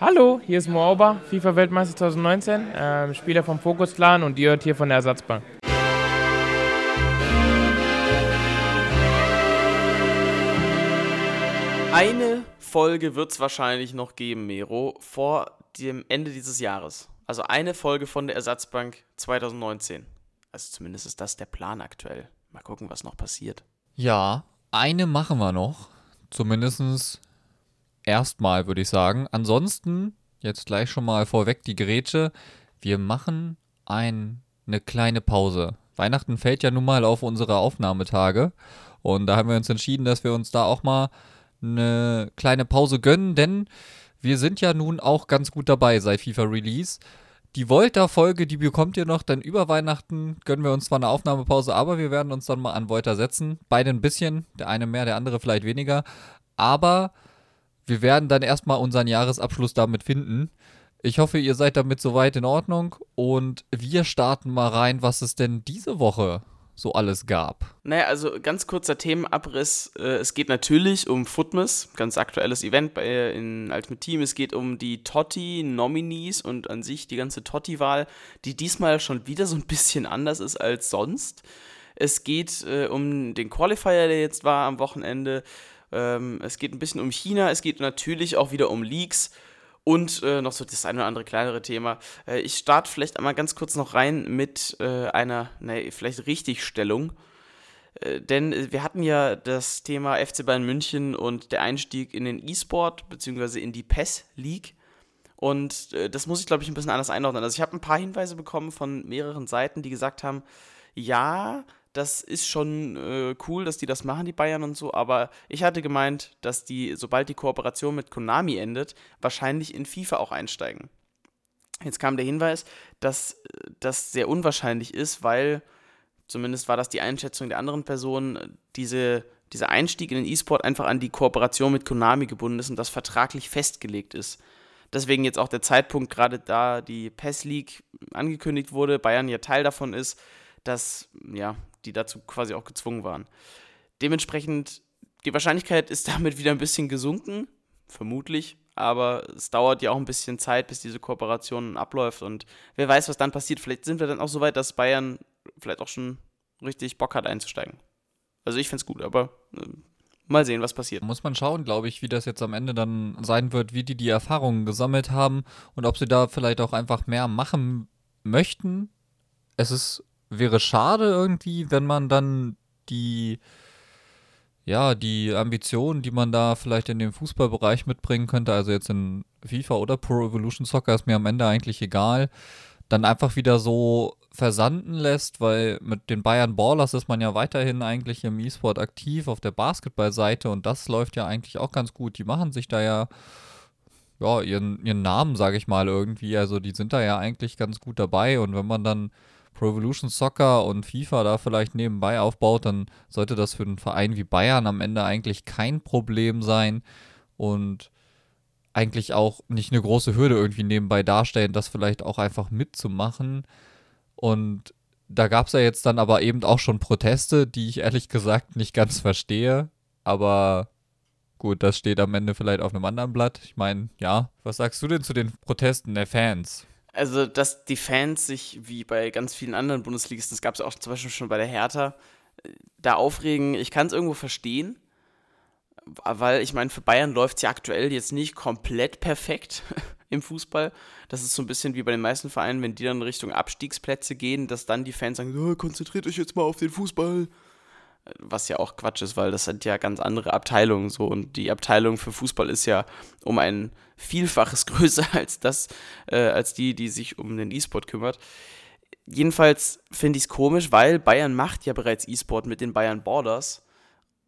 Hallo, hier ist Moauber, FIFA-Weltmeister 2019, ähm, Spieler vom Focus Clan und ihr hört hier von der Ersatzbank. Eine Folge wird es wahrscheinlich noch geben, Mero, vor dem Ende dieses Jahres. Also eine Folge von der Ersatzbank 2019. Also zumindest ist das der Plan aktuell. Mal gucken, was noch passiert. Ja, eine machen wir noch. Zumindest erstmal, würde ich sagen. Ansonsten, jetzt gleich schon mal vorweg die Gerätsche. Wir machen ein, eine kleine Pause. Weihnachten fällt ja nun mal auf unsere Aufnahmetage. Und da haben wir uns entschieden, dass wir uns da auch mal eine kleine Pause gönnen, denn wir sind ja nun auch ganz gut dabei seit FIFA Release. Die Volta-Folge, die bekommt ihr noch, denn über Weihnachten gönnen wir uns zwar eine Aufnahmepause, aber wir werden uns dann mal an Volta setzen. Beide ein bisschen, der eine mehr, der andere vielleicht weniger. Aber wir werden dann erstmal unseren Jahresabschluss damit finden. Ich hoffe, ihr seid damit soweit in Ordnung und wir starten mal rein, was es denn diese Woche so alles gab. Naja, also ganz kurzer Themenabriss. Äh, es geht natürlich um Footmas, ganz aktuelles Event bei, äh, in Ultimate Team. Es geht um die Totti-Nominees und an sich die ganze Totti-Wahl, die diesmal schon wieder so ein bisschen anders ist als sonst. Es geht äh, um den Qualifier, der jetzt war am Wochenende. Ähm, es geht ein bisschen um China. Es geht natürlich auch wieder um Leaks. Und äh, noch so das eine oder andere kleinere Thema. Äh, ich starte vielleicht einmal ganz kurz noch rein mit äh, einer, ne, vielleicht Richtigstellung. Äh, denn wir hatten ja das Thema FC Bayern München und der Einstieg in den E-Sport, beziehungsweise in die PES League. Und äh, das muss ich, glaube ich, ein bisschen anders einordnen. Also ich habe ein paar Hinweise bekommen von mehreren Seiten, die gesagt haben, ja, das ist schon äh, cool, dass die das machen, die Bayern und so, aber ich hatte gemeint, dass die, sobald die Kooperation mit Konami endet, wahrscheinlich in FIFA auch einsteigen. Jetzt kam der Hinweis, dass äh, das sehr unwahrscheinlich ist, weil, zumindest war das die Einschätzung der anderen Personen, diese, dieser Einstieg in den E-Sport einfach an die Kooperation mit Konami gebunden ist und das vertraglich festgelegt ist. Deswegen jetzt auch der Zeitpunkt, gerade da die PES League angekündigt wurde, Bayern ja Teil davon ist, dass ja, die dazu quasi auch gezwungen waren. Dementsprechend, die Wahrscheinlichkeit ist damit wieder ein bisschen gesunken, vermutlich, aber es dauert ja auch ein bisschen Zeit, bis diese Kooperation abläuft und wer weiß, was dann passiert. Vielleicht sind wir dann auch so weit, dass Bayern vielleicht auch schon richtig Bock hat einzusteigen. Also ich finde es gut, aber äh, mal sehen, was passiert. Muss man schauen, glaube ich, wie das jetzt am Ende dann sein wird, wie die die Erfahrungen gesammelt haben und ob sie da vielleicht auch einfach mehr machen möchten. Es ist wäre schade irgendwie, wenn man dann die, ja, die Ambitionen, die man da vielleicht in dem Fußballbereich mitbringen könnte, also jetzt in FIFA oder Pro Evolution Soccer, ist mir am Ende eigentlich egal, dann einfach wieder so versanden lässt, weil mit den Bayern Ballers ist man ja weiterhin eigentlich im E-Sport aktiv auf der Basketballseite und das läuft ja eigentlich auch ganz gut. Die machen sich da ja ja, ihren, ihren Namen, sage ich mal, irgendwie. Also die sind da ja eigentlich ganz gut dabei. Und wenn man dann Pro Evolution Soccer und FIFA da vielleicht nebenbei aufbaut, dann sollte das für einen Verein wie Bayern am Ende eigentlich kein Problem sein und eigentlich auch nicht eine große Hürde irgendwie nebenbei darstellen, das vielleicht auch einfach mitzumachen. Und da gab es ja jetzt dann aber eben auch schon Proteste, die ich ehrlich gesagt nicht ganz verstehe. Aber gut, das steht am Ende vielleicht auf einem anderen Blatt. Ich meine, ja, was sagst du denn zu den Protesten der Fans? Also, dass die Fans sich, wie bei ganz vielen anderen Bundesligisten, das gab es auch zum Beispiel schon bei der Hertha, äh, da aufregen, ich kann es irgendwo verstehen, weil ich meine, für Bayern läuft es ja aktuell jetzt nicht komplett perfekt im Fußball. Das ist so ein bisschen wie bei den meisten Vereinen, wenn die dann Richtung Abstiegsplätze gehen, dass dann die Fans sagen, oh, konzentriert euch jetzt mal auf den Fußball was ja auch Quatsch ist, weil das sind ja ganz andere Abteilungen so und die Abteilung für Fußball ist ja um ein Vielfaches größer als das, äh, als die, die sich um den E-Sport kümmert. Jedenfalls finde ich es komisch, weil Bayern macht ja bereits E-Sport mit den Bayern Borders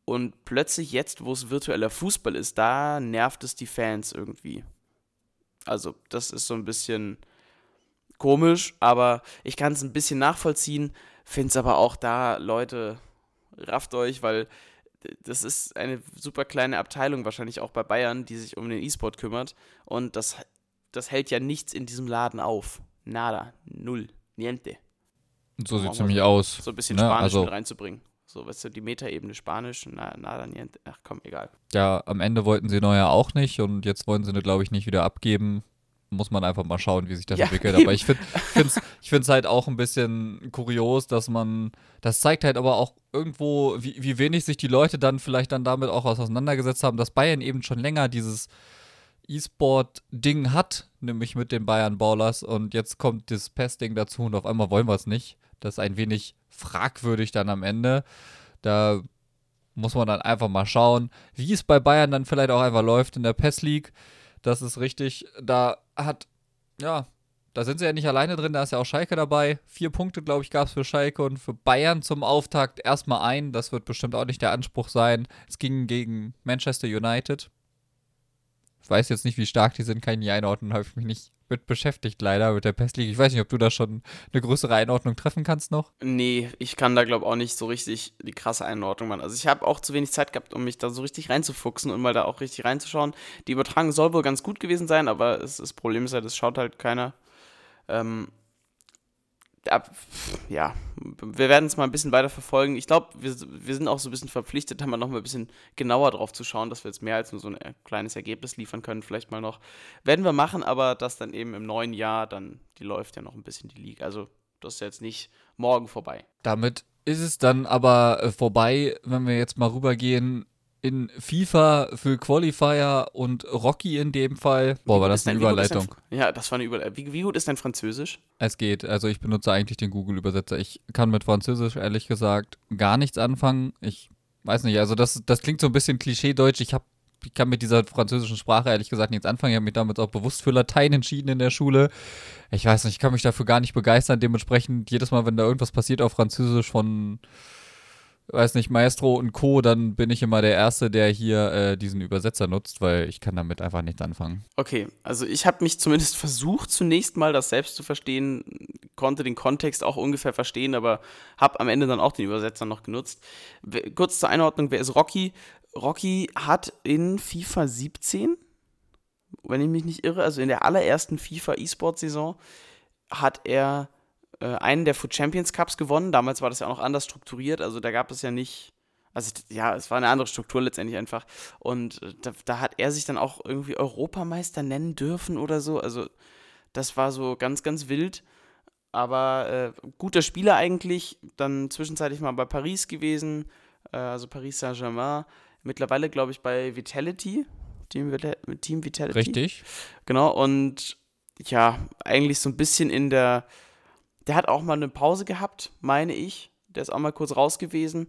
und plötzlich jetzt, wo es virtueller Fußball ist, da nervt es die Fans irgendwie. Also das ist so ein bisschen komisch, aber ich kann es ein bisschen nachvollziehen, finde es aber auch da, Leute, rafft euch, weil das ist eine super kleine Abteilung, wahrscheinlich auch bei Bayern, die sich um den E-Sport kümmert. Und das, das hält ja nichts in diesem Laden auf. Nada, null, niente. So sieht es nämlich aus. So ein bisschen ne? Spanisch also, mit reinzubringen. So, weißt du, die Metaebene Spanisch, na, nada niente. Ach komm, egal. Ja, am Ende wollten sie Neuer auch nicht und jetzt wollen sie, glaube ich, nicht wieder abgeben. Muss man einfach mal schauen, wie sich das Ja, entwickelt. eben. Aber ich finde es ich find's halt auch ein bisschen kurios, dass man, das zeigt halt aber auch irgendwo, wie, wie wenig sich die Leute dann vielleicht dann damit auch auseinandergesetzt haben, dass Bayern eben schon länger dieses E-Sport-Ding hat, nämlich mit den Bayern Ballers und jetzt kommt das PES-Ding dazu und auf einmal wollen wir es nicht. Das ist ein wenig fragwürdig dann am Ende. Da muss man dann einfach mal schauen, wie es bei Bayern dann vielleicht auch einfach läuft in der PES League. Das ist richtig. Da hat, ja, da sind sie ja nicht alleine drin, da ist ja auch Schalke dabei. Vier Punkte, glaube ich, gab es für Schalke und für Bayern zum Auftakt erstmal ein. Das wird bestimmt auch nicht der Anspruch sein. Es ging gegen Manchester United. Ich weiß jetzt nicht, wie stark die sind, kann ich nicht einordnen, habe ich mich nicht mit beschäftigt, leider, mit der PES League. Ich weiß nicht, ob du da schon eine größere Einordnung treffen kannst noch. Nee, ich kann da, glaube ich, auch nicht so richtig die krasse Einordnung machen. Also ich habe auch zu wenig Zeit gehabt, um mich da so richtig reinzufuchsen und mal da auch richtig reinzuschauen. Die Übertragung soll wohl ganz gut gewesen sein, aber es, das Problem ist halt, es schaut halt keiner. Ähm, ja, wir werden es mal ein bisschen weiter verfolgen. Ich glaube, wir, wir sind auch so ein bisschen verpflichtet, da mal noch mal ein bisschen genauer drauf zu schauen, dass wir jetzt mehr als nur so ein äh, kleines Ergebnis liefern können, vielleicht mal noch. Werden wir machen, aber das dann eben im neuen Jahr, dann, die läuft ja noch ein bisschen die Liga. Also, das ist jetzt nicht morgen vorbei. Damit ist es dann aber äh, vorbei, wenn wir jetzt mal rübergehen in FIFA für Qualifier und Rocky in dem Fall. Boah, war das eine dein- ist dein- Überleitung. Ja, das war eine Überleitung. Wie, wie gut ist dein Französisch? Es geht. Also ich benutze eigentlich den Google-Übersetzer. Ich kann mit Französisch ehrlich gesagt gar nichts anfangen. Ich weiß nicht, also das, das klingt so ein bisschen klischee-deutsch. Ich, ich kann mit dieser französischen Sprache ehrlich gesagt nichts anfangen. Ich habe mich damals auch bewusst für Latein entschieden in der Schule. Ich weiß nicht, ich kann mich dafür gar nicht begeistern. Dementsprechend jedes Mal, wenn da irgendwas passiert auf Französisch von, weiß nicht, Maestro und Co., dann bin ich immer der Erste, der hier äh, diesen Übersetzer nutzt, weil ich kann damit einfach nichts anfangen. Okay, also ich habe mich zumindest versucht, zunächst mal das selbst zu verstehen, konnte den Kontext auch ungefähr verstehen, aber habe am Ende dann auch den Übersetzer noch genutzt. Kurz zur Einordnung, wer ist Rocky? Rocky hat in FIFA 17, wenn ich mich nicht irre, also in der allerersten FIFA E-Sport-Saison, hat er äh, einen der Foot Champions Cups gewonnen. Damals war das ja auch noch anders strukturiert, also da gab es ja nicht. Also ja, es war eine andere Struktur letztendlich einfach. Und äh, da, da hat er sich dann auch irgendwie Europameister nennen dürfen oder so. Also das war so ganz, ganz wild. Aber äh, guter Spieler eigentlich. Dann zwischenzeitlich mal bei Paris gewesen. Äh, also Paris Saint-Germain. Mittlerweile, glaube ich, bei Vitality. Team, Vita- Team Vitality. Richtig? Genau, und ja, eigentlich so ein bisschen in der. Der hat auch mal eine Pause gehabt, meine ich. Der ist auch mal kurz raus gewesen.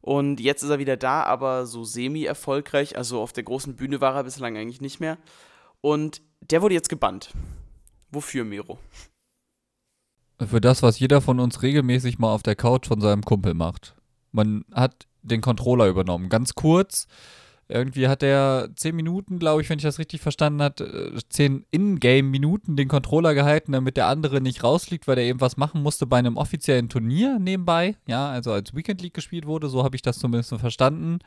Und jetzt ist er wieder da, aber so semi-erfolgreich. Also auf der großen Bühne war er bislang eigentlich nicht mehr. Und der wurde jetzt gebannt. Wofür, Miro? Für das, was jeder von uns regelmäßig mal auf der Couch von seinem Kumpel macht. Man hat den Controller übernommen. Ganz kurz. Irgendwie hat er 10 Minuten, glaube ich, wenn ich das richtig verstanden habe, 10 Ingame-Minuten den Controller gehalten, damit der andere nicht rausfliegt, weil er eben was machen musste bei einem offiziellen Turnier nebenbei. Ja, also als Weekend League gespielt wurde, so habe ich das zumindest verstanden.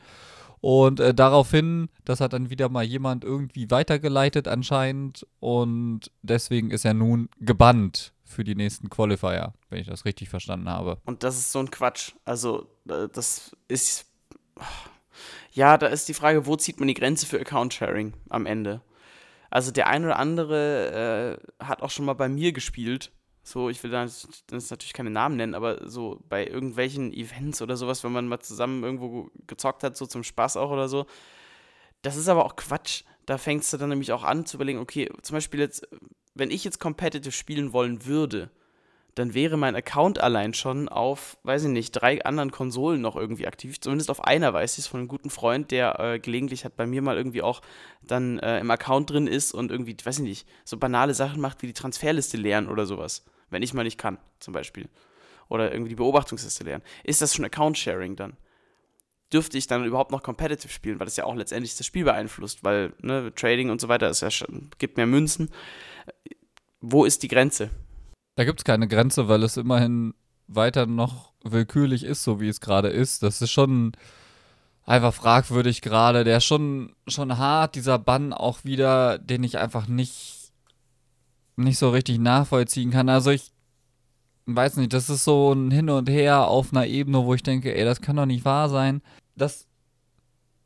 Und äh, daraufhin, das hat dann wieder mal jemand irgendwie weitergeleitet anscheinend. Und deswegen ist er nun gebannt für die nächsten Qualifier, wenn ich das richtig verstanden habe. Und das ist so ein Quatsch. Also, äh, das ist. Ja, da ist die Frage, wo zieht man die Grenze für Account-Sharing am Ende? Also, der ein oder andere äh, hat auch schon mal bei mir gespielt. So, ich will da natürlich keine Namen nennen, aber so bei irgendwelchen Events oder sowas, wenn man mal zusammen irgendwo gezockt hat, so zum Spaß auch oder so. Das ist aber auch Quatsch. Da fängst du dann nämlich auch an zu überlegen, okay, zum Beispiel jetzt, wenn ich jetzt competitive spielen wollen würde, dann wäre mein Account allein schon auf, weiß ich nicht, drei anderen Konsolen noch irgendwie aktiv. Zumindest auf einer weiß ich es von einem guten Freund, der äh, gelegentlich hat bei mir mal irgendwie auch dann äh, im Account drin ist und irgendwie, weiß ich nicht, so banale Sachen macht wie die Transferliste leeren oder sowas. Wenn ich mal nicht kann, zum Beispiel. Oder irgendwie die Beobachtungsliste leeren. Ist das schon Account-Sharing dann? Dürfte ich dann überhaupt noch competitive spielen, weil das ja auch letztendlich das Spiel beeinflusst, weil ne, Trading und so weiter ist ja gibt mehr Münzen. Wo ist die Grenze? Da gibt es keine Grenze, weil es immerhin weiter noch willkürlich ist, so wie es gerade ist. Das ist schon einfach fragwürdig gerade. Der ist schon, schon hart, dieser Bann auch wieder, den ich einfach nicht, nicht so richtig nachvollziehen kann. Also ich weiß nicht, das ist so ein Hin und Her auf einer Ebene, wo ich denke, ey, das kann doch nicht wahr sein. Das,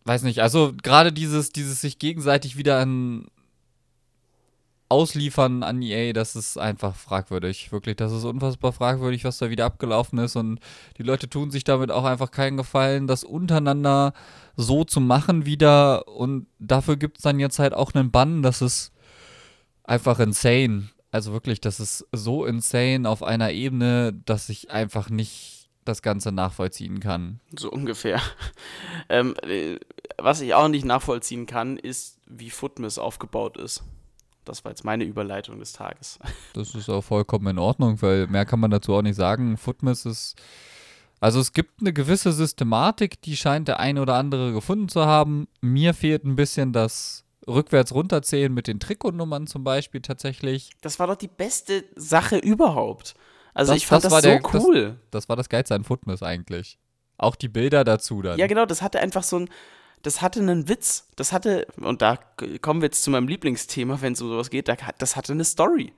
weiß nicht, also gerade dieses, dieses sich gegenseitig wieder an Ausliefern an EA, das ist einfach fragwürdig. Wirklich, das ist unfassbar fragwürdig, was da wieder abgelaufen ist. Und die Leute tun sich damit auch einfach keinen Gefallen, das untereinander so zu machen wieder. Und dafür gibt es dann jetzt halt auch einen Bann. Das ist einfach insane. Also wirklich, das ist so insane auf einer Ebene, dass ich einfach nicht das Ganze nachvollziehen kann. So ungefähr. Ähm, äh, was ich auch nicht nachvollziehen kann, ist, wie Footmiss aufgebaut ist. Das war jetzt meine Überleitung des Tages. Das ist auch vollkommen in Ordnung, weil mehr kann man dazu auch nicht sagen. Footmiss ist. Also es gibt eine gewisse Systematik, die scheint der eine oder andere gefunden zu haben. Mir fehlt ein bisschen das rückwärts runterzählen mit den Trikotnummern zum Beispiel tatsächlich. Das war doch die beste Sache überhaupt. Also das, ich fand das, das so der, cool. Das, das, war das Geilste an Footmiss eigentlich. Auch die Bilder dazu dann. Ja, genau, das hatte einfach so ein, das hatte einen Witz. Das hatte, und da kommen wir jetzt zu meinem Lieblingsthema, wenn es um sowas geht, das hatte eine Story.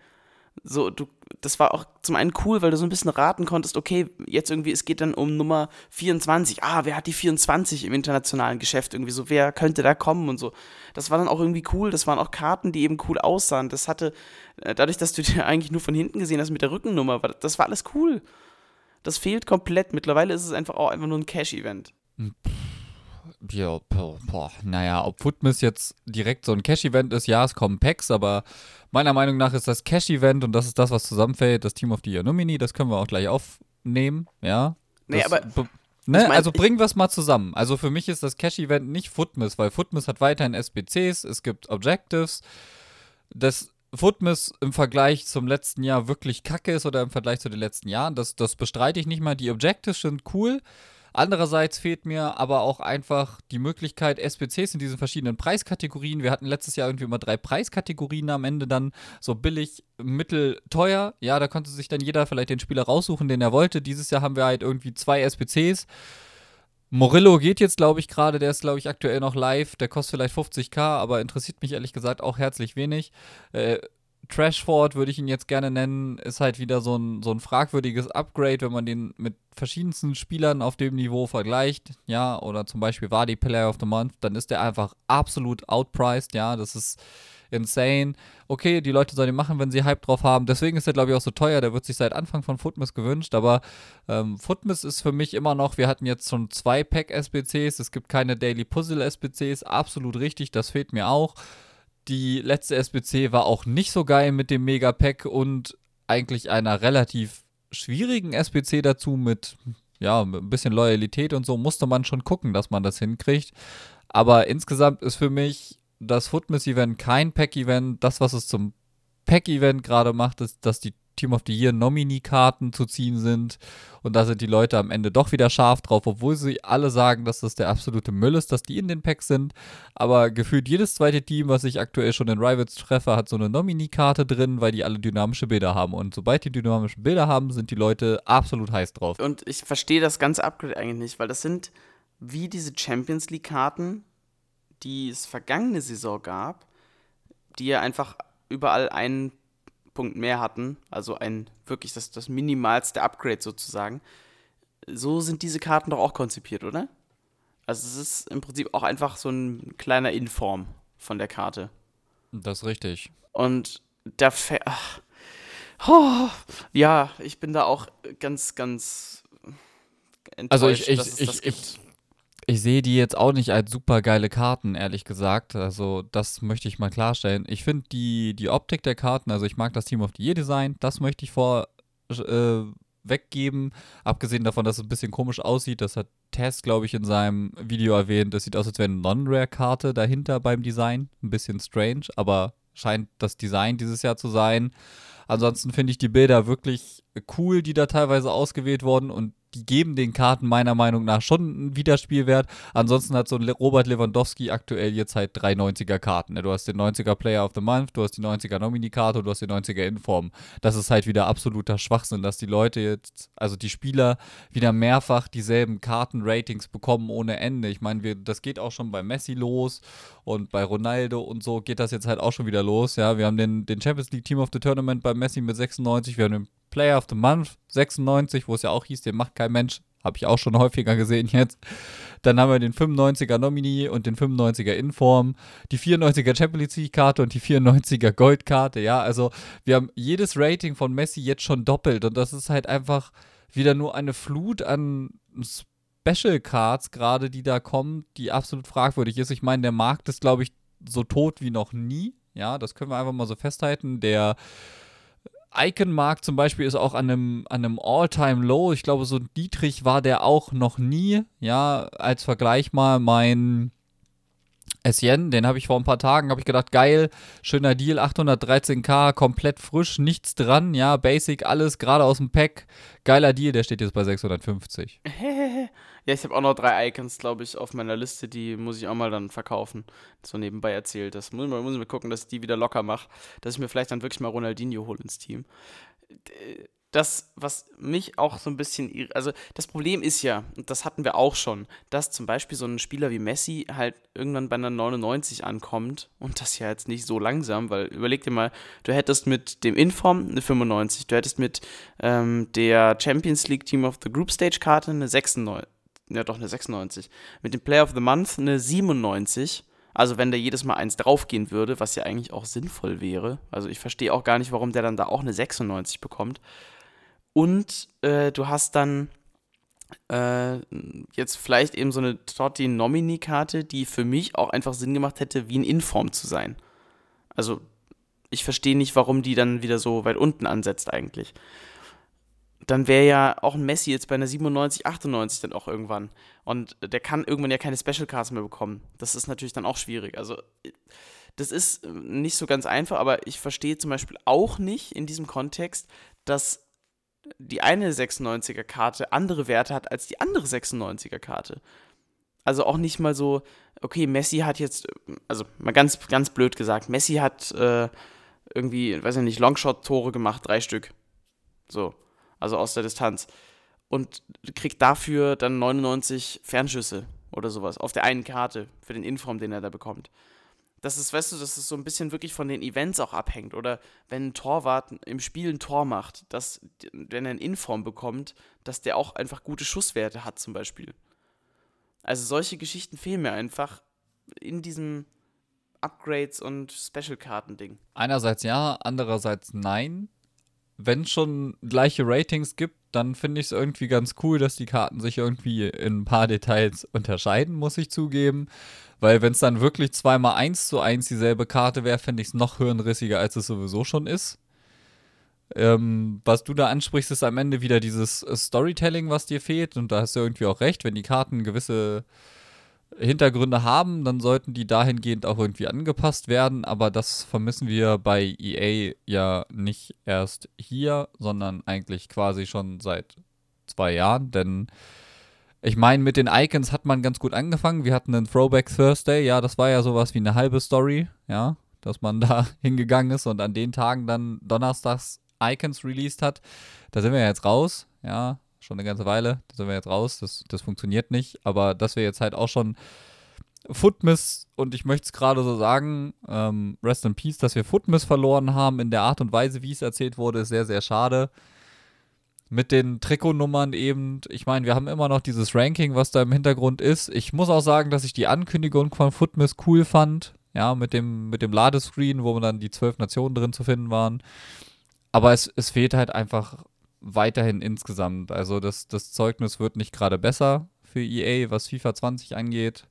So, du, das war auch zum einen cool, weil du so ein bisschen raten konntest, okay, jetzt irgendwie, es geht dann um Nummer 24. Ah, wer hat die 24 im internationalen Geschäft irgendwie so? Wer könnte da kommen und so? Das war dann auch irgendwie cool. Das waren auch Karten, die eben cool aussahen. Das hatte, äh, dadurch, dass du dir eigentlich nur von hinten gesehen hast mit der Rückennummer, das war alles cool. Das fehlt komplett. Mittlerweile ist es einfach auch einfach nur ein Cash-Event. Hm, ja, boah, naja, ob Footmiss jetzt direkt so ein Cash-Event ist, ja, es kommen Packs, aber meiner Meinung nach ist das Cash-Event und das ist das, was zusammenfällt, das Team of the Year Nomini, das können wir auch gleich aufnehmen, ja. Nee, aber. Ne, ich mein, also bringen wir es mal zusammen. Also für mich ist das Cash-Event nicht Footmiss, weil Footmiss hat weiterhin SBCs, es gibt Objectives. Das Footmiss im Vergleich zum letzten Jahr wirklich kacke ist oder im Vergleich zu den letzten Jahren, das, das bestreite ich nicht mal. Die Objectives sind cool. Andererseits fehlt mir aber auch einfach die Möglichkeit, SPCs in diesen verschiedenen Preiskategorien. Wir hatten letztes Jahr irgendwie immer drei Preiskategorien am Ende dann, so billig, mittel, teuer. Ja, da konnte sich dann jeder vielleicht den Spieler raussuchen, den er wollte. Dieses Jahr haben wir halt irgendwie zwei SPCs. Morillo geht jetzt, glaube ich, gerade. Der ist, glaube ich, aktuell noch live. Der kostet vielleicht 50k, aber interessiert mich ehrlich gesagt auch herzlich wenig. Äh, Trashford würde ich ihn jetzt gerne nennen, ist halt wieder so ein, so ein fragwürdiges Upgrade, wenn man den mit verschiedensten Spielern auf dem Niveau vergleicht, ja, oder zum Beispiel war die Player of the Month, dann ist der einfach absolut outpriced, ja, das ist insane. Okay, die Leute sollen ihn machen, wenn sie Hype drauf haben. Deswegen ist er, glaube ich, auch so teuer. Der wird sich seit Anfang von Footmiss gewünscht. Aber ähm, Footmiss ist für mich immer noch, wir hatten jetzt schon zwei Pack-SBCs. Es gibt keine Daily Puzzle-SBCs. Absolut richtig, das fehlt mir auch. Die letzte SBC war auch nicht so geil mit dem Megapack und eigentlich einer relativ schwierigen SBC dazu mit ja, ein bisschen Loyalität und so musste man schon gucken, dass man das hinkriegt. Aber insgesamt ist für mich das Footmiss-Event kein Pack-Event. Das, was es zum Pack-Event gerade macht, ist, dass die Team of the Year Nominee-Karten zu ziehen sind. Und da sind die Leute am Ende doch wieder scharf drauf, obwohl sie alle sagen, dass das der absolute Müll ist, dass die in den Packs sind. Aber gefühlt jedes zweite Team, was ich aktuell schon in Rivals treffe, hat so eine Nominee-Karte drin, weil die alle dynamische Bilder haben. Und sobald die dynamische Bilder haben, sind die Leute absolut heiß drauf. Und ich verstehe das ganze Upgrade eigentlich nicht, weil das sind wie diese Champions League-Karten, die es vergangene Saison gab, die ja einfach überall einen Punkt mehr hatten, also ein wirklich das, das minimalste Upgrade sozusagen. So sind diese Karten doch auch konzipiert, oder? Also es ist im Prinzip auch einfach so ein kleiner Inform von der Karte. Das ist richtig. Und da oh, ja, ich bin da auch ganz, ganz enttäuscht, also ich, ich, dass es ich, das gibt. Ich, sehe die jetzt auch nicht als super geile Karten, ehrlich gesagt. Also, das möchte ich mal klarstellen. Ich finde die, die Optik der Karten, also ich mag das Team of the Year Design, das möchte ich vor äh. Abgesehen davon, dass es ein bisschen komisch aussieht, das hat Tess, glaube ich, in seinem Video erwähnt. Das sieht aus, als wäre eine Non-Rare-Karte dahinter beim Design. Ein bisschen strange, aber scheint das Design dieses Jahr zu sein. Ansonsten finde ich die Bilder wirklich cool, die da teilweise ausgewählt wurden und die geben den Karten meiner Meinung nach schon einen Wiederspielwert. Ansonsten hat so ein Robert Lewandowski aktuell jetzt halt drei 90er Karten. Ne? Du hast den 90er Player of the Month, du hast die 90er Nomini-Karte und du hast die 90er Inform. Das ist halt wieder absoluter Schwachsinn, dass die Leute jetzt, also die Spieler, wieder mehrfach dieselben Karten-Ratings bekommen ohne Ende. Ich meine, das geht auch schon bei Messi los und bei Ronaldo und so geht das jetzt halt auch schon wieder los. Ja, wir haben den, den Champions League Team of the Tournament bei Messi mit 96, wir haben den Player of the Month 96, wo es ja auch hieß, den macht kein Mensch. Habe ich auch schon häufiger gesehen jetzt. Dann haben wir den 95er Nominee und den 95er Inform, die 94er Champions League Karte und die 94er Goldkarte. Ja, also wir haben jedes Rating von Messi jetzt schon doppelt und das ist halt einfach wieder nur eine Flut an Special Cards gerade, die da kommen, die absolut fragwürdig ist. Ich meine, der Markt ist, glaube ich, so tot wie noch nie. Ja, das können wir einfach mal so festhalten. Der Icon-Markt zum Beispiel ist auch an einem, an einem All-Time-Low. Ich glaube, so niedrig war der auch noch nie. Ja, als Vergleich mal mein Essien, den habe ich vor ein paar Tagen, habe ich gedacht, geil, schöner Deal, 813k, komplett frisch, nichts dran, ja, Basic, alles gerade aus dem Pack, geiler Deal, der steht jetzt bei 650. ja, ich habe auch noch drei Icons, glaube ich, auf meiner Liste, die muss ich auch mal dann verkaufen, so nebenbei erzählt. Das muss, muss ich mal gucken, dass ich die wieder locker mache, dass ich mir vielleicht dann wirklich mal Ronaldinho hole ins Team das, was mich auch so ein bisschen, also das Problem ist ja, und das hatten wir auch schon, dass zum Beispiel so ein Spieler wie Messi halt irgendwann bei einer 99 ankommt und das ja jetzt nicht so langsam, weil überleg dir mal, du hättest mit dem Inform eine 95, du hättest mit ähm, der Champions League Team of the Group Stage Karte eine 96, ja doch eine 96, mit dem Player of the Month eine 97. Also wenn da jedes Mal eins draufgehen würde, was ja eigentlich auch sinnvoll wäre. Also ich verstehe auch gar nicht, warum der dann da auch eine 96 bekommt. Und äh, du hast dann äh, jetzt vielleicht eben so eine Totti Nomini-Karte, die für mich auch einfach Sinn gemacht hätte, wie ein Inform zu sein. Also ich verstehe nicht, warum die dann wieder so weit unten ansetzt eigentlich. Dann wäre ja auch ein Messi jetzt bei einer 97, 98 dann auch irgendwann. Und der kann irgendwann ja keine Special Cards mehr bekommen. Das ist natürlich dann auch schwierig. Also das ist nicht so ganz einfach, aber ich verstehe zum Beispiel auch nicht in diesem Kontext, dass die eine 96er Karte andere Werte hat als die andere 96er Karte. Also auch nicht mal so, okay, Messi hat jetzt, also mal ganz, ganz blöd gesagt, Messi hat äh, irgendwie, weiß ich nicht, Longshot-Tore gemacht, drei Stück. So, also aus der Distanz. Und kriegt dafür dann 99 Fernschüsse oder sowas auf der einen Karte für den Inform, den er da bekommt dass es, weißt du, dass es so ein bisschen wirklich von den Events auch abhängt. Oder wenn ein Torwart im Spiel ein Tor macht, dass, wenn er eine Inform bekommt, dass der auch einfach gute Schusswerte hat, zum Beispiel. Also solche Geschichten fehlen mir einfach in diesem Upgrades und Special-Karten-Ding. Einerseits ja, andererseits nein. Wenn es schon gleiche Ratings gibt, dann finde ich es irgendwie ganz cool, dass die Karten sich irgendwie in ein paar Details unterscheiden, muss ich zugeben. Weil wenn es dann wirklich zweimal eins zu eins dieselbe Karte wäre, fände ich es noch hirnrissiger, als es sowieso schon ist. Ähm, was du da ansprichst, ist am Ende wieder dieses äh, Storytelling, was dir fehlt. Und da hast du irgendwie auch recht, wenn die Karten gewisse Hintergründe haben, dann sollten die dahingehend auch irgendwie angepasst werden. Aber das vermissen wir bei EA ja nicht erst hier, sondern eigentlich quasi schon seit zwei Jahren. Denn ich meine, mit den Icons hat man ganz gut angefangen. Wir hatten einen Throwback Thursday, ja, das war ja sowas wie eine halbe Story, ja, dass man da hingegangen ist und an den Tagen dann donnerstags Icons released hat. Da sind wir jetzt raus, ja, schon eine ganze Weile, da sind wir jetzt raus, das, das funktioniert nicht, aber dass wir jetzt halt auch schon Footmiss, und ich möchte es gerade so sagen, ähm, Rest in Peace, dass wir Footmiss verloren haben in der Art und Weise, wie es erzählt wurde, ist sehr, sehr schade mit den Trikotnummern eben. Ich meine, wir haben immer noch dieses Ranking, was da im Hintergrund ist. Ich muss auch sagen, dass ich die Ankündigung von Footmiss cool fand. Ja, mit dem, mit dem Ladescreen, wo dann die zwölf Nationen drin zu finden waren. Aber es, es fehlt halt einfach weiterhin insgesamt. Also das, das Zeugnis wird nicht gerade besser für EA, was FIFA 20 angeht.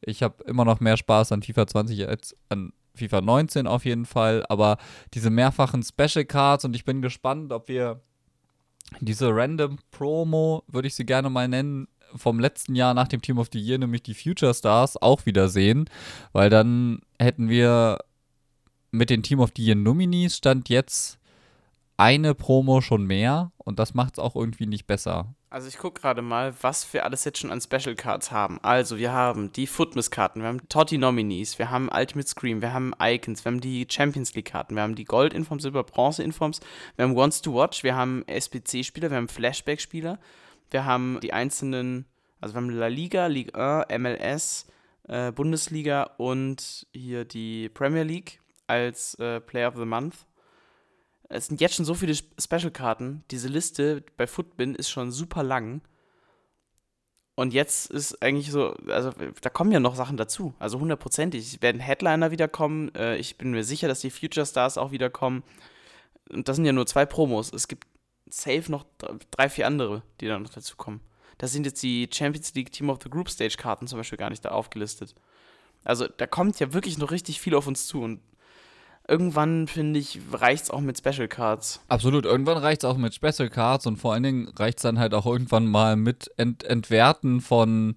Ich habe immer noch mehr Spaß an FIFA 20 als an FIFA 19 auf jeden Fall. Aber diese mehrfachen Special Cards und ich bin gespannt, ob wir diese Random Promo, würde ich sie gerne mal nennen, vom letzten Jahr nach dem Team of the Year, nämlich die Future Stars, auch wieder sehen, weil dann hätten wir mit den Team of the Year Nominees stand jetzt eine Promo schon mehr und das macht es auch irgendwie nicht besser. Also ich gucke gerade mal, was wir alles jetzt schon an Special Cards haben. Also wir haben die Footmiss-Karten, wir haben Totti Nominees, wir haben Ultimate Scream, wir haben Icons, wir haben die Champions League-Karten, wir haben die Gold-Informs, Silber, Bronze-Informs, wir haben Wants to Watch, wir haben SPC-Spieler, wir haben Flashback-Spieler, wir haben die einzelnen, also wir haben La Liga, Ligue 1, MLS, äh, Bundesliga und hier die Premier League als äh, Player of the Month. Es sind jetzt schon so viele Special-Karten. Diese Liste bei Footbin ist schon super lang. Und jetzt ist eigentlich so, also da kommen ja noch Sachen dazu. Also hundertprozentig. Werden Headliner wiederkommen. Äh, ich bin mir sicher, dass die Future Stars auch wiederkommen. Und das sind ja nur zwei Promos. Es gibt safe noch drei, vier andere, die dann noch dazu kommen. Da sind jetzt die Champions League Team of the Group Stage Karten zum Beispiel gar nicht da aufgelistet. Also da kommt ja wirklich noch richtig viel auf uns zu und irgendwann, finde ich, reicht es auch mit Special Cards. Absolut, irgendwann reicht es auch mit Special Cards und vor allen Dingen reicht es dann halt auch irgendwann mal mit Ent Entwerten von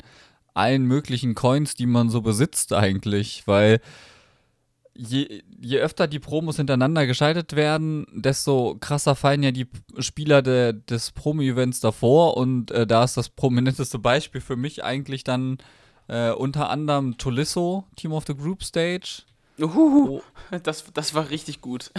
allen möglichen Coins, die man so besitzt eigentlich, weil je, je öfter die Promos hintereinander geschaltet werden, desto krasser fallen ja die Spieler de, des Promo-Events davor und äh, da ist das prominenteste Beispiel für mich eigentlich dann äh, unter anderem Tolisso, Team of the Group Stage. Uhuhu, oh. das, das war richtig gut.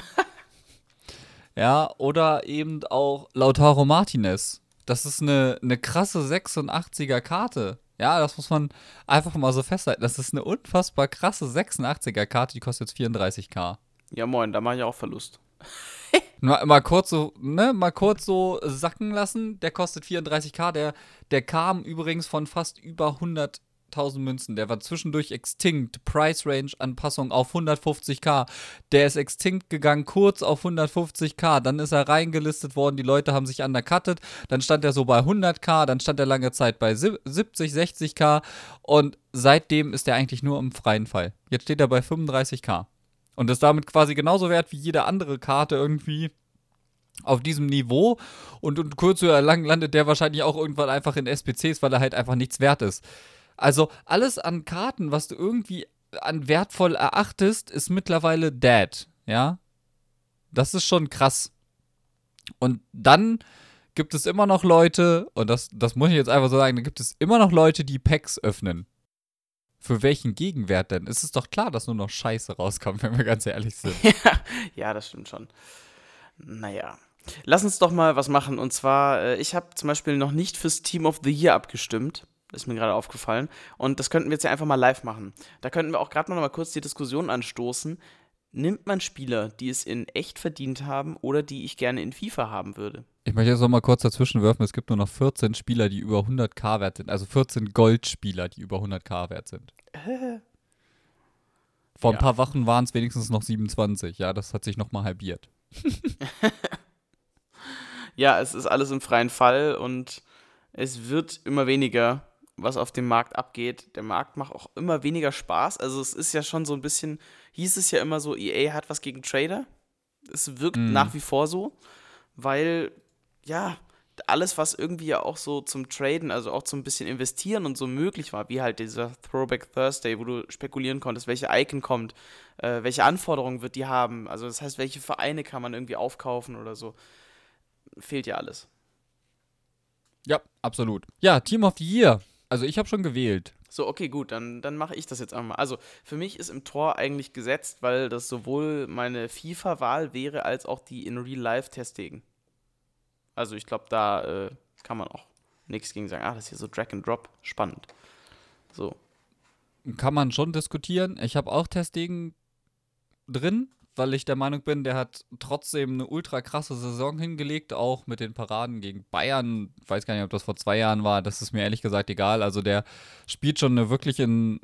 ja, oder eben auch Lautaro Martinez. Das ist eine, eine krasse 86er Karte. Ja, das muss man einfach mal so festhalten. Das ist eine unfassbar krasse 86er Karte, die kostet jetzt 34k. Ja, moin, da mache ich auch Verlust. mal, mal, kurz so, ne, mal kurz so sacken lassen. Der kostet 34k. Der, der kam übrigens von fast über 100 1000 Münzen. Der war zwischendurch extinct. Price Range Anpassung auf 150k. Der ist extinct gegangen, kurz auf 150k. Dann ist er reingelistet worden. Die Leute haben sich undercuttet. Dann stand er so bei 100k. Dann stand er lange Zeit bei 70, 60k. Und seitdem ist er eigentlich nur im freien Fall. Jetzt steht er bei 35k. Und ist damit quasi genauso wert wie jede andere Karte irgendwie auf diesem Niveau und, und kurz oder lang landet der wahrscheinlich auch irgendwann einfach in SPCs, weil er halt einfach nichts wert ist. Also alles an Karten, was du irgendwie an wertvoll erachtest, ist mittlerweile dead, ja? Das ist schon krass. Und dann gibt es immer noch Leute, und das, das muss ich jetzt einfach so sagen, da gibt es immer noch Leute, die Packs öffnen. Für welchen Gegenwert denn? Es ist doch klar, dass nur noch Scheiße rauskommt, wenn wir ganz ehrlich sind. ja, das stimmt schon. Naja. Lass uns doch mal was machen. Und zwar, äh, ich habe zum Beispiel noch nicht fürs Team of the Year abgestimmt ist mir gerade aufgefallen. Und das könnten wir jetzt ja einfach mal live machen. Da könnten wir auch gerade noch mal kurz die Diskussion anstoßen. Nimmt man Spieler, die es in echt verdient haben oder die ich gerne in FIFA haben würde? Ich möchte jetzt noch mal kurz dazwischen werfen, es gibt nur noch 14 Spieler, die über 100k wert sind. Also 14 Goldspieler, die über 100k wert sind. Äh. Vor ja. ein paar Wochen waren es wenigstens noch 27. Ja, das hat sich noch mal halbiert. ja, es ist alles im freien Fall und es wird immer weniger was auf dem Markt abgeht. Der Markt macht auch immer weniger Spaß. Also es ist ja schon so ein bisschen, hieß es ja immer so, EA hat was gegen Trader. Es wirkt mm. nach wie vor so, weil ja, alles, was irgendwie ja auch so zum Traden, also auch zum bisschen investieren und so möglich war, wie halt dieser Throwback Thursday, wo du spekulieren konntest, welche Icon kommt, äh, welche Anforderungen wird die haben, also das heißt, welche Vereine kann man irgendwie aufkaufen oder so, fehlt ja alles. Ja, absolut. Ja, Team of the Year. Also ich habe schon gewählt. So, okay, gut, dann, dann mache ich das jetzt einmal. Also für mich ist im Tor eigentlich gesetzt, weil das sowohl meine FIFA-Wahl wäre, als auch die in Real-Life-Testegen. Also ich glaube, da äh, kann man auch nichts gegen sagen. Ah, das ist hier so Drag and Drop, spannend. So. Kann man schon diskutieren. Ich habe auch Testegen drin weil ich der Meinung bin, der hat trotzdem eine ultra krasse Saison hingelegt, auch mit den Paraden gegen Bayern. Ich weiß gar nicht, ob das vor zwei Jahren war, das ist mir ehrlich gesagt egal. Also der spielt schon eine wirklich in,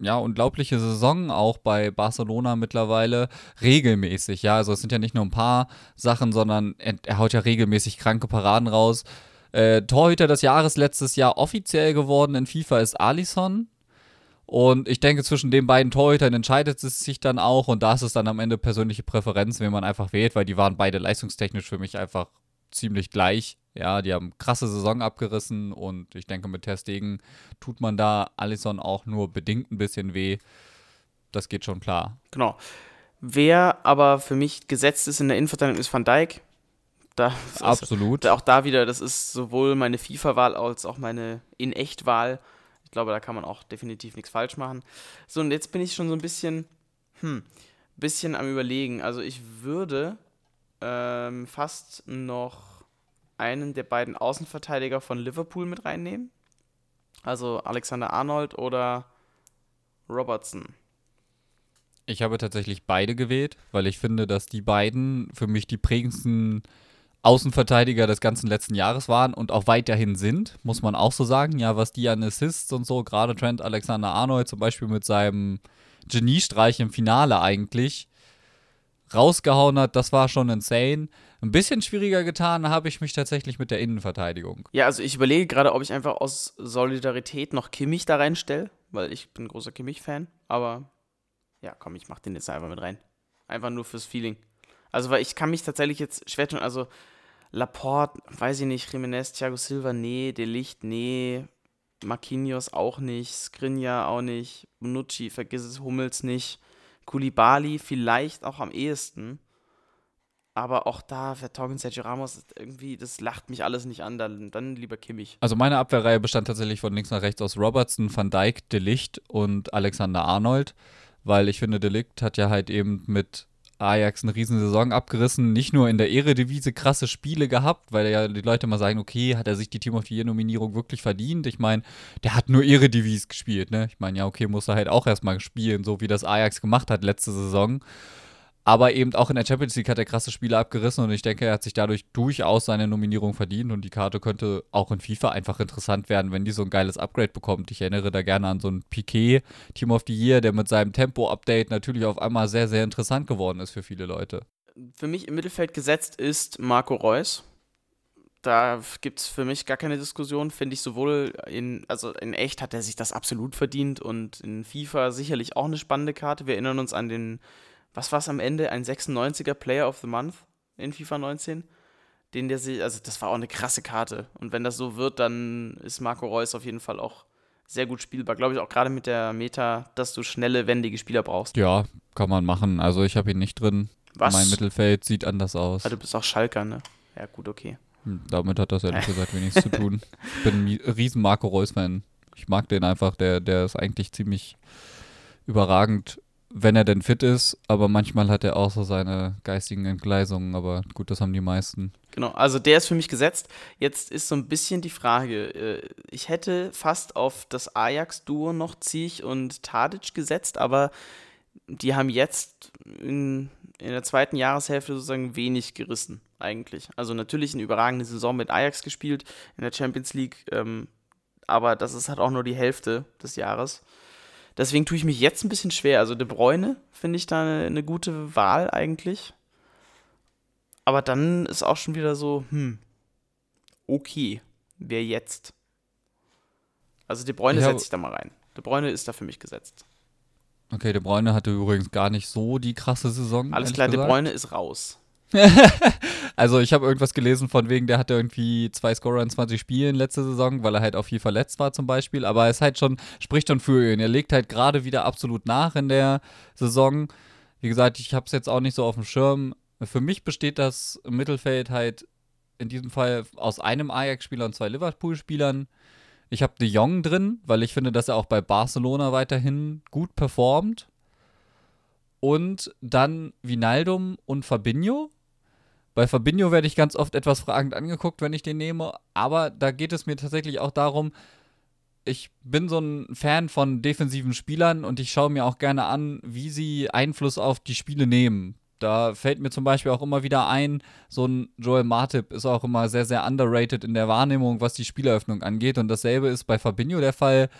ja, unglaubliche Saison auch bei Barcelona mittlerweile regelmäßig. Ja, also es sind ja nicht nur ein paar Sachen, sondern er, er haut ja regelmäßig kranke Paraden raus. Äh, Torhüter des Jahres letztes Jahr offiziell geworden in FIFA ist Alisson. Und ich denke, zwischen den beiden Torhütern entscheidet es sich dann auch. Und da ist es dann am Ende persönliche Präferenz, wenn man einfach wählt, weil die waren beide leistungstechnisch für mich einfach ziemlich gleich. Ja, die haben krasse Saison abgerissen und ich denke, mit Testegen tut man da Allison auch nur bedingt ein bisschen weh. Das geht schon klar. Genau. Wer aber für mich gesetzt ist in der Innenverteidigung ist Van Dijk. Da, Absolut. Also, auch da wieder, das ist sowohl meine FIFA-Wahl als auch meine In-Echt-Wahl. Ich glaube, da kann man auch definitiv nichts falsch machen. So, und jetzt bin ich schon so ein bisschen, hm, bisschen am Überlegen. Also, ich würde ähm, fast noch einen der beiden Außenverteidiger von Liverpool mit reinnehmen. Also Alexander Arnold oder Robertson. Ich habe tatsächlich beide gewählt, weil ich finde, dass die beiden für mich die prägendsten Außenverteidiger des ganzen letzten Jahres waren und auch weiterhin sind, muss man auch so sagen. Ja, was die an Assists und so, gerade Trent Alexander-Arnold zum Beispiel mit seinem Geniestreich im Finale eigentlich rausgehauen hat, das war schon insane. Ein bisschen schwieriger getan habe ich mich tatsächlich mit der Innenverteidigung. Ja, also ich überlege gerade, ob ich einfach aus Solidarität noch Kimmich da reinstelle, weil ich bin ein großer Kimmich-Fan. Aber ja, komm, ich mach den jetzt einfach mit rein. Einfach nur fürs Feeling. Also, weil ich kann mich tatsächlich jetzt schwer tun. Also, Laporte, weiß ich nicht, Jiménez, Thiago Silva, nee, Delicht, nee, Marquinhos auch nicht, Skriniar auch nicht, Bonucci, vergiss es, Hummels nicht, Kulibali vielleicht auch am ehesten. Aber auch da, Vertonghen, Sergio Ramos, irgendwie, das lacht mich alles nicht an, dann, dann lieber Kimmich. Also meine Abwehrreihe bestand tatsächlich von links nach rechts aus Robertson, Van Dijk, Delicht und Alexander Arnold, weil ich finde, Delicht hat ja halt eben mit Ajax eine riesen Saison abgerissen, nicht nur in der Eredivise krasse Spiele gehabt, weil ja die Leute mal sagen, okay, hat er sich die Team of the Year Nominierung wirklich verdient? Ich meine, der hat nur Eredivise gespielt, ne? Ich meine, ja, okay, muss er halt auch erstmal spielen, so wie das Ajax gemacht hat letzte Saison. Aber eben auch in der Champions League hat er krasse Spiele abgerissen und ich denke, er hat sich dadurch durchaus seine Nominierung verdient und die Karte könnte auch in FIFA einfach interessant werden, wenn die so ein geiles Upgrade bekommt. Ich erinnere da gerne an so einen Piquet Team of the Year, der mit seinem Tempo-Update natürlich auf einmal sehr, sehr interessant geworden ist für viele Leute. Für mich im Mittelfeld gesetzt ist Marco Reus. Da gibt es für mich gar keine Diskussion, finde ich sowohl in, also in echt hat er sich das absolut verdient und in FIFA sicherlich auch eine spannende Karte. Wir erinnern uns an den was war es am Ende? Ein 96er Player of the Month in FIFA 19? Den der sich, also das war auch eine krasse Karte. Und wenn das so wird, dann ist Marco Reus auf jeden Fall auch sehr gut spielbar. Glaube ich auch gerade mit der Meta, dass du schnelle, wendige Spieler brauchst. Ja, kann man machen. Also ich habe ihn nicht drin. Was? Mein Mittelfeld sieht anders aus. Ah, du bist auch Schalker, ne? Ja, gut, okay. Hm, damit hat das ehrlich gesagt wenig zu tun. Ich bin ein riesen Marco Reus-Fan. Ich mag den einfach. Der, der ist eigentlich ziemlich überragend wenn er denn fit ist, aber manchmal hat er auch so seine geistigen Entgleisungen, aber gut, das haben die meisten. Genau, also der ist für mich gesetzt. Jetzt ist so ein bisschen die Frage, äh, ich hätte fast auf das Ajax-Duo noch Ziech und Tadic gesetzt, aber die haben jetzt in, in der zweiten Jahreshälfte sozusagen wenig gerissen, eigentlich. Also natürlich eine überragende Saison mit Ajax gespielt in der Champions League, ähm, aber das ist halt auch nur die Hälfte des Jahres. Deswegen tue ich mich jetzt ein bisschen schwer. Also De Bruyne finde ich da eine, eine, gute Wahl eigentlich. Aber dann ist auch schon wieder so, hm, okay, wer jetzt? Also De Bruyne setze ich da mal rein. De Bruyne ist da für mich gesetzt. Okay, De Bruyne hatte übrigens gar nicht so die krasse Saison. Alles klar, gesagt. De Bruyne ist raus. also ich habe irgendwas gelesen von wegen, der hatte irgendwie zwei Scorer in 20 Spielen letzte Saison, weil er halt auch viel verletzt war zum Beispiel. Aber es halt schon, spricht schon für ihn. Er legt halt gerade wieder absolut nach in der Saison. Wie gesagt, ich habe es jetzt auch nicht so auf dem Schirm. Für mich besteht das Mittelfeld halt in diesem Fall aus einem Ajax-Spieler und zwei Liverpool-Spielern. Ich habe De Jong drin, weil ich finde, dass er auch bei Barcelona weiterhin gut performt. Und dann Vinaldum und Fabinho bei Fabinho werde ich ganz oft etwas fragend angeguckt, wenn ich den nehme. Aber da geht es mir tatsächlich auch darum, ich bin so ein Fan von defensiven Spielern und ich schaue mir auch gerne an, wie sie Einfluss auf die Spiele nehmen. Da fällt mir zum Beispiel auch immer wieder ein, so ein Joel Martip ist auch immer sehr, sehr underrated in der Wahrnehmung, was die Spieleröffnung angeht. Und dasselbe ist bei Fabinho der Fall.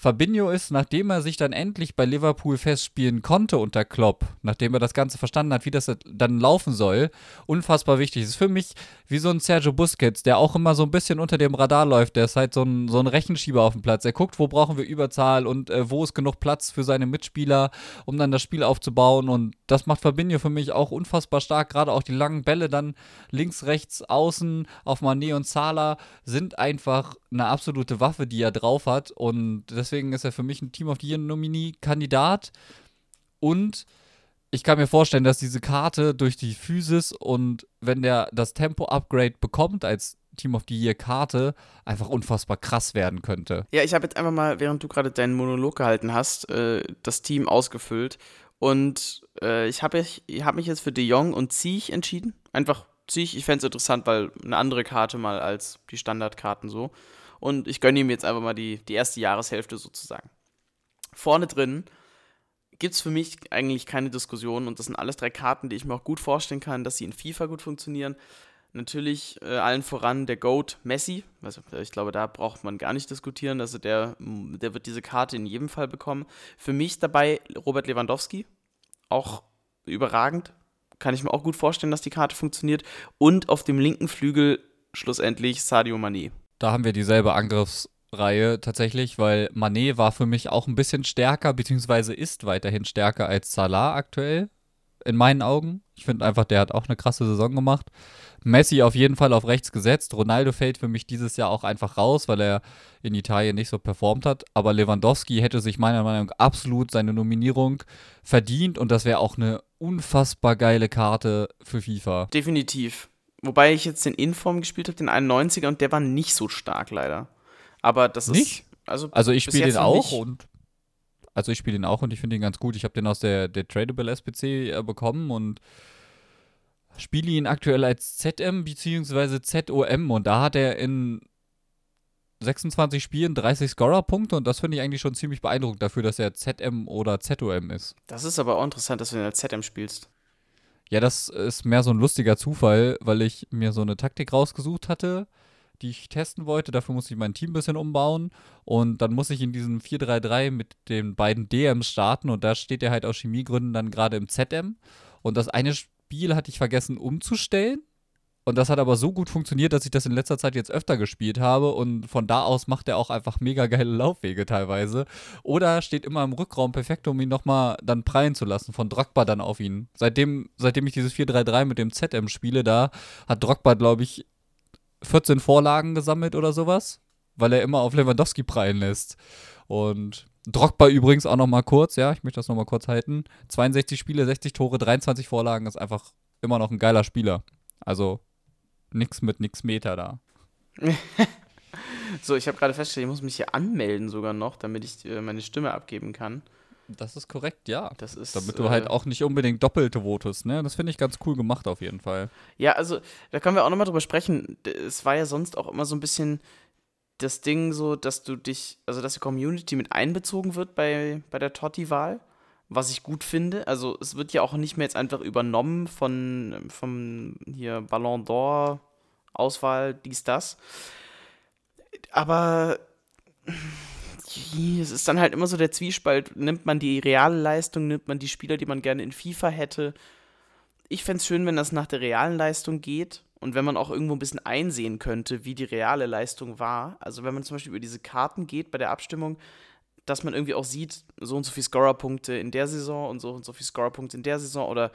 Fabinho ist, nachdem er sich dann endlich bei Liverpool festspielen konnte unter Klopp, nachdem er das Ganze verstanden hat, wie das dann laufen soll, unfassbar wichtig. Es ist für mich wie so ein Sergio Busquets, der auch immer so ein bisschen unter dem Radar läuft. Der ist halt so ein, so ein Rechenschieber auf dem Platz. Er guckt, wo brauchen wir Überzahl und äh, wo ist genug Platz für seine Mitspieler, um dann das Spiel aufzubauen. Und das macht Fabinho für mich auch unfassbar stark. Gerade auch die langen Bälle dann links, rechts, außen auf Mané und Salah sind einfach eine absolute Waffe, die er drauf hat. Und deswegen ist er für mich ein Team of the Year Nominee-Kandidat. Und ich kann mir vorstellen, dass diese Karte durch die Physis und wenn der das Tempo-Upgrade bekommt als Team of the Year Karte, einfach unfassbar krass werden könnte. Ja, ich habe jetzt einfach mal, während du gerade deinen Monolog gehalten hast, äh, das Team ausgefüllt. Und äh, ich habe hab mich jetzt für De Jong und Ziech entschieden. Einfach Ziech, ich fände es interessant, weil eine andere Karte mal als die Standardkarten so. Und ich gönne ihm jetzt einfach mal die, die erste Jahreshälfte sozusagen. Vorne drin gibt es für mich eigentlich keine Diskussion und das sind alles drei Karten, die ich mir auch gut vorstellen kann, dass sie in FIFA gut funktionieren. Natürlich äh, allen voran der GOAT Messi. Also, ich glaube, da braucht man gar nicht diskutieren. Also der, der wird diese Karte in jedem Fall bekommen. Für mich dabei Robert Lewandowski. Auch überragend. Kann ich mir auch gut vorstellen, dass die Karte funktioniert. Und auf dem linken Flügel schlussendlich Sadio Mané. Da haben wir dieselbe Angriffsreihe tatsächlich, weil Mané war für mich auch ein bisschen stärker, beziehungsweise ist weiterhin stärker als Salah aktuell. In meinen Augen. Ich finde einfach, der hat auch eine krasse Saison gemacht. Messi auf jeden Fall auf rechts gesetzt. Ronaldo fällt für mich dieses Jahr auch einfach raus, weil er in Italien nicht so performt hat. Aber Lewandowski hätte sich meiner Meinung nach absolut seine Nominierung verdient und das wäre auch eine unfassbar geile Karte für FIFA. Definitiv. Wobei ich jetzt den Inform gespielt habe, den 91er, und der war nicht so stark leider. Aber das nicht? ist. Also, also ich spiele den auch und also ich spiele den auch und ich finde ihn ganz gut. Ich habe den aus der, der Tradable SPC äh, bekommen und spiele ihn aktuell als ZM bzw. ZOM und da hat er in 26 Spielen 30 Scorer-Punkte und das finde ich eigentlich schon ziemlich beeindruckend dafür, dass er ZM oder ZOM ist. Das ist aber auch interessant, dass du ihn als ZM spielst. Ja, das ist mehr so ein lustiger Zufall, weil ich mir so eine Taktik rausgesucht hatte, die ich testen wollte. Dafür musste ich mein Team ein bisschen umbauen und dann muss ich in diesem 4-3-3 mit den beiden DMs starten und da steht er halt aus Chemiegründen dann gerade im ZM und das eine Spiel hatte ich vergessen umzustellen. Und das hat aber so gut funktioniert, dass ich das in letzter Zeit jetzt öfter gespielt habe. Und von da aus macht er auch einfach mega geile Laufwege teilweise. Oder steht immer im Rückraum perfekt, um ihn nochmal dann prallen zu lassen. Von Drogba dann auf ihn. Seitdem, seitdem ich dieses 4-3-3 mit dem ZM spiele, da hat Drogba, glaube ich, 14 Vorlagen gesammelt oder sowas. Weil er immer auf Lewandowski prallen lässt. Und Drogba übrigens auch noch mal kurz, ja, ich möchte das noch mal kurz halten. 62 Spiele, 60 Tore, 23 Vorlagen, ist einfach immer noch ein geiler Spieler. Also nix mit nix Meter da. so, ich habe gerade festgestellt, ich muss mich hier anmelden sogar noch, damit ich äh, meine Stimme abgeben kann. Das ist korrekt, ja. Das ist, Damit du halt äh, auch nicht unbedingt doppelte votest, ne? Das finde ich ganz cool gemacht auf jeden Fall. Ja, also da können wir auch nochmal drüber sprechen. Es war ja sonst auch immer so ein bisschen das Ding so, dass du dich, also dass die Community mit einbezogen wird bei, bei der Totti-Wahl, was ich gut finde. Also es wird ja auch nicht mehr jetzt einfach übernommen von vom hier Ballon d'Or, Auswahl, dies, das. Aber es ist dann halt immer so der Zwiespalt, nimmt man die reale Leistung, nimmt man die Spieler, die man gerne in FIFA hätte. Ich fände es schön, wenn das nach der realen Leistung geht und wenn man auch irgendwo ein bisschen einsehen könnte, wie die reale Leistung war, also wenn man zum Beispiel über diese Karten geht bei der Abstimmung, dass man irgendwie auch sieht, so und so viele Scorerpunkte in der Saison und so und so viele Scorerpunkte in der Saison oder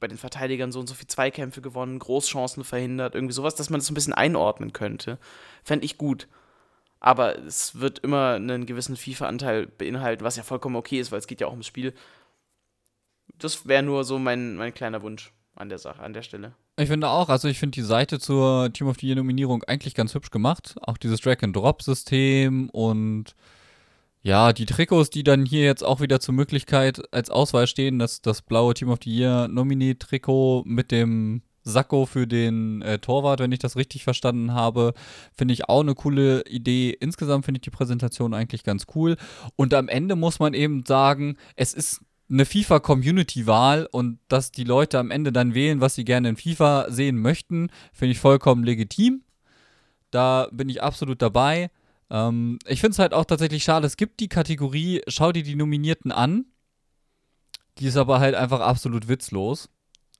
bei den Verteidigern so und so viele Zweikämpfe gewonnen, Großchancen verhindert, irgendwie sowas, dass man das so ein bisschen einordnen könnte. Fände ich gut. Aber es wird immer einen gewissen FIFA-Anteil beinhalten, was ja vollkommen okay ist, weil es geht ja auch ums Spiel. Das wäre nur so mein, mein kleiner Wunsch an der Sache, an der Stelle. Ich finde auch, also ich finde die Seite zur Team of the Year Nominierung eigentlich ganz hübsch gemacht. Auch dieses Drag-and-Drop-System und ja, die Trikots, die dann hier jetzt auch wieder zur Möglichkeit als Auswahl stehen, dass das blaue Team of the Year Nominee-Trikot mit dem Sakko für den äh, Torwart, wenn ich das richtig verstanden habe, finde ich auch eine coole Idee. Insgesamt finde ich die Präsentation eigentlich ganz cool. Und am Ende muss man eben sagen, es ist eine FIFA-Community-Wahl und dass die Leute am Ende dann wählen, was sie gerne in FIFA sehen möchten, finde ich vollkommen legitim. Da bin ich absolut dabei. Ähm, ich finde es halt auch tatsächlich schade, es gibt die Kategorie, schau dir die Nominierten an. Die ist aber halt einfach absolut witzlos.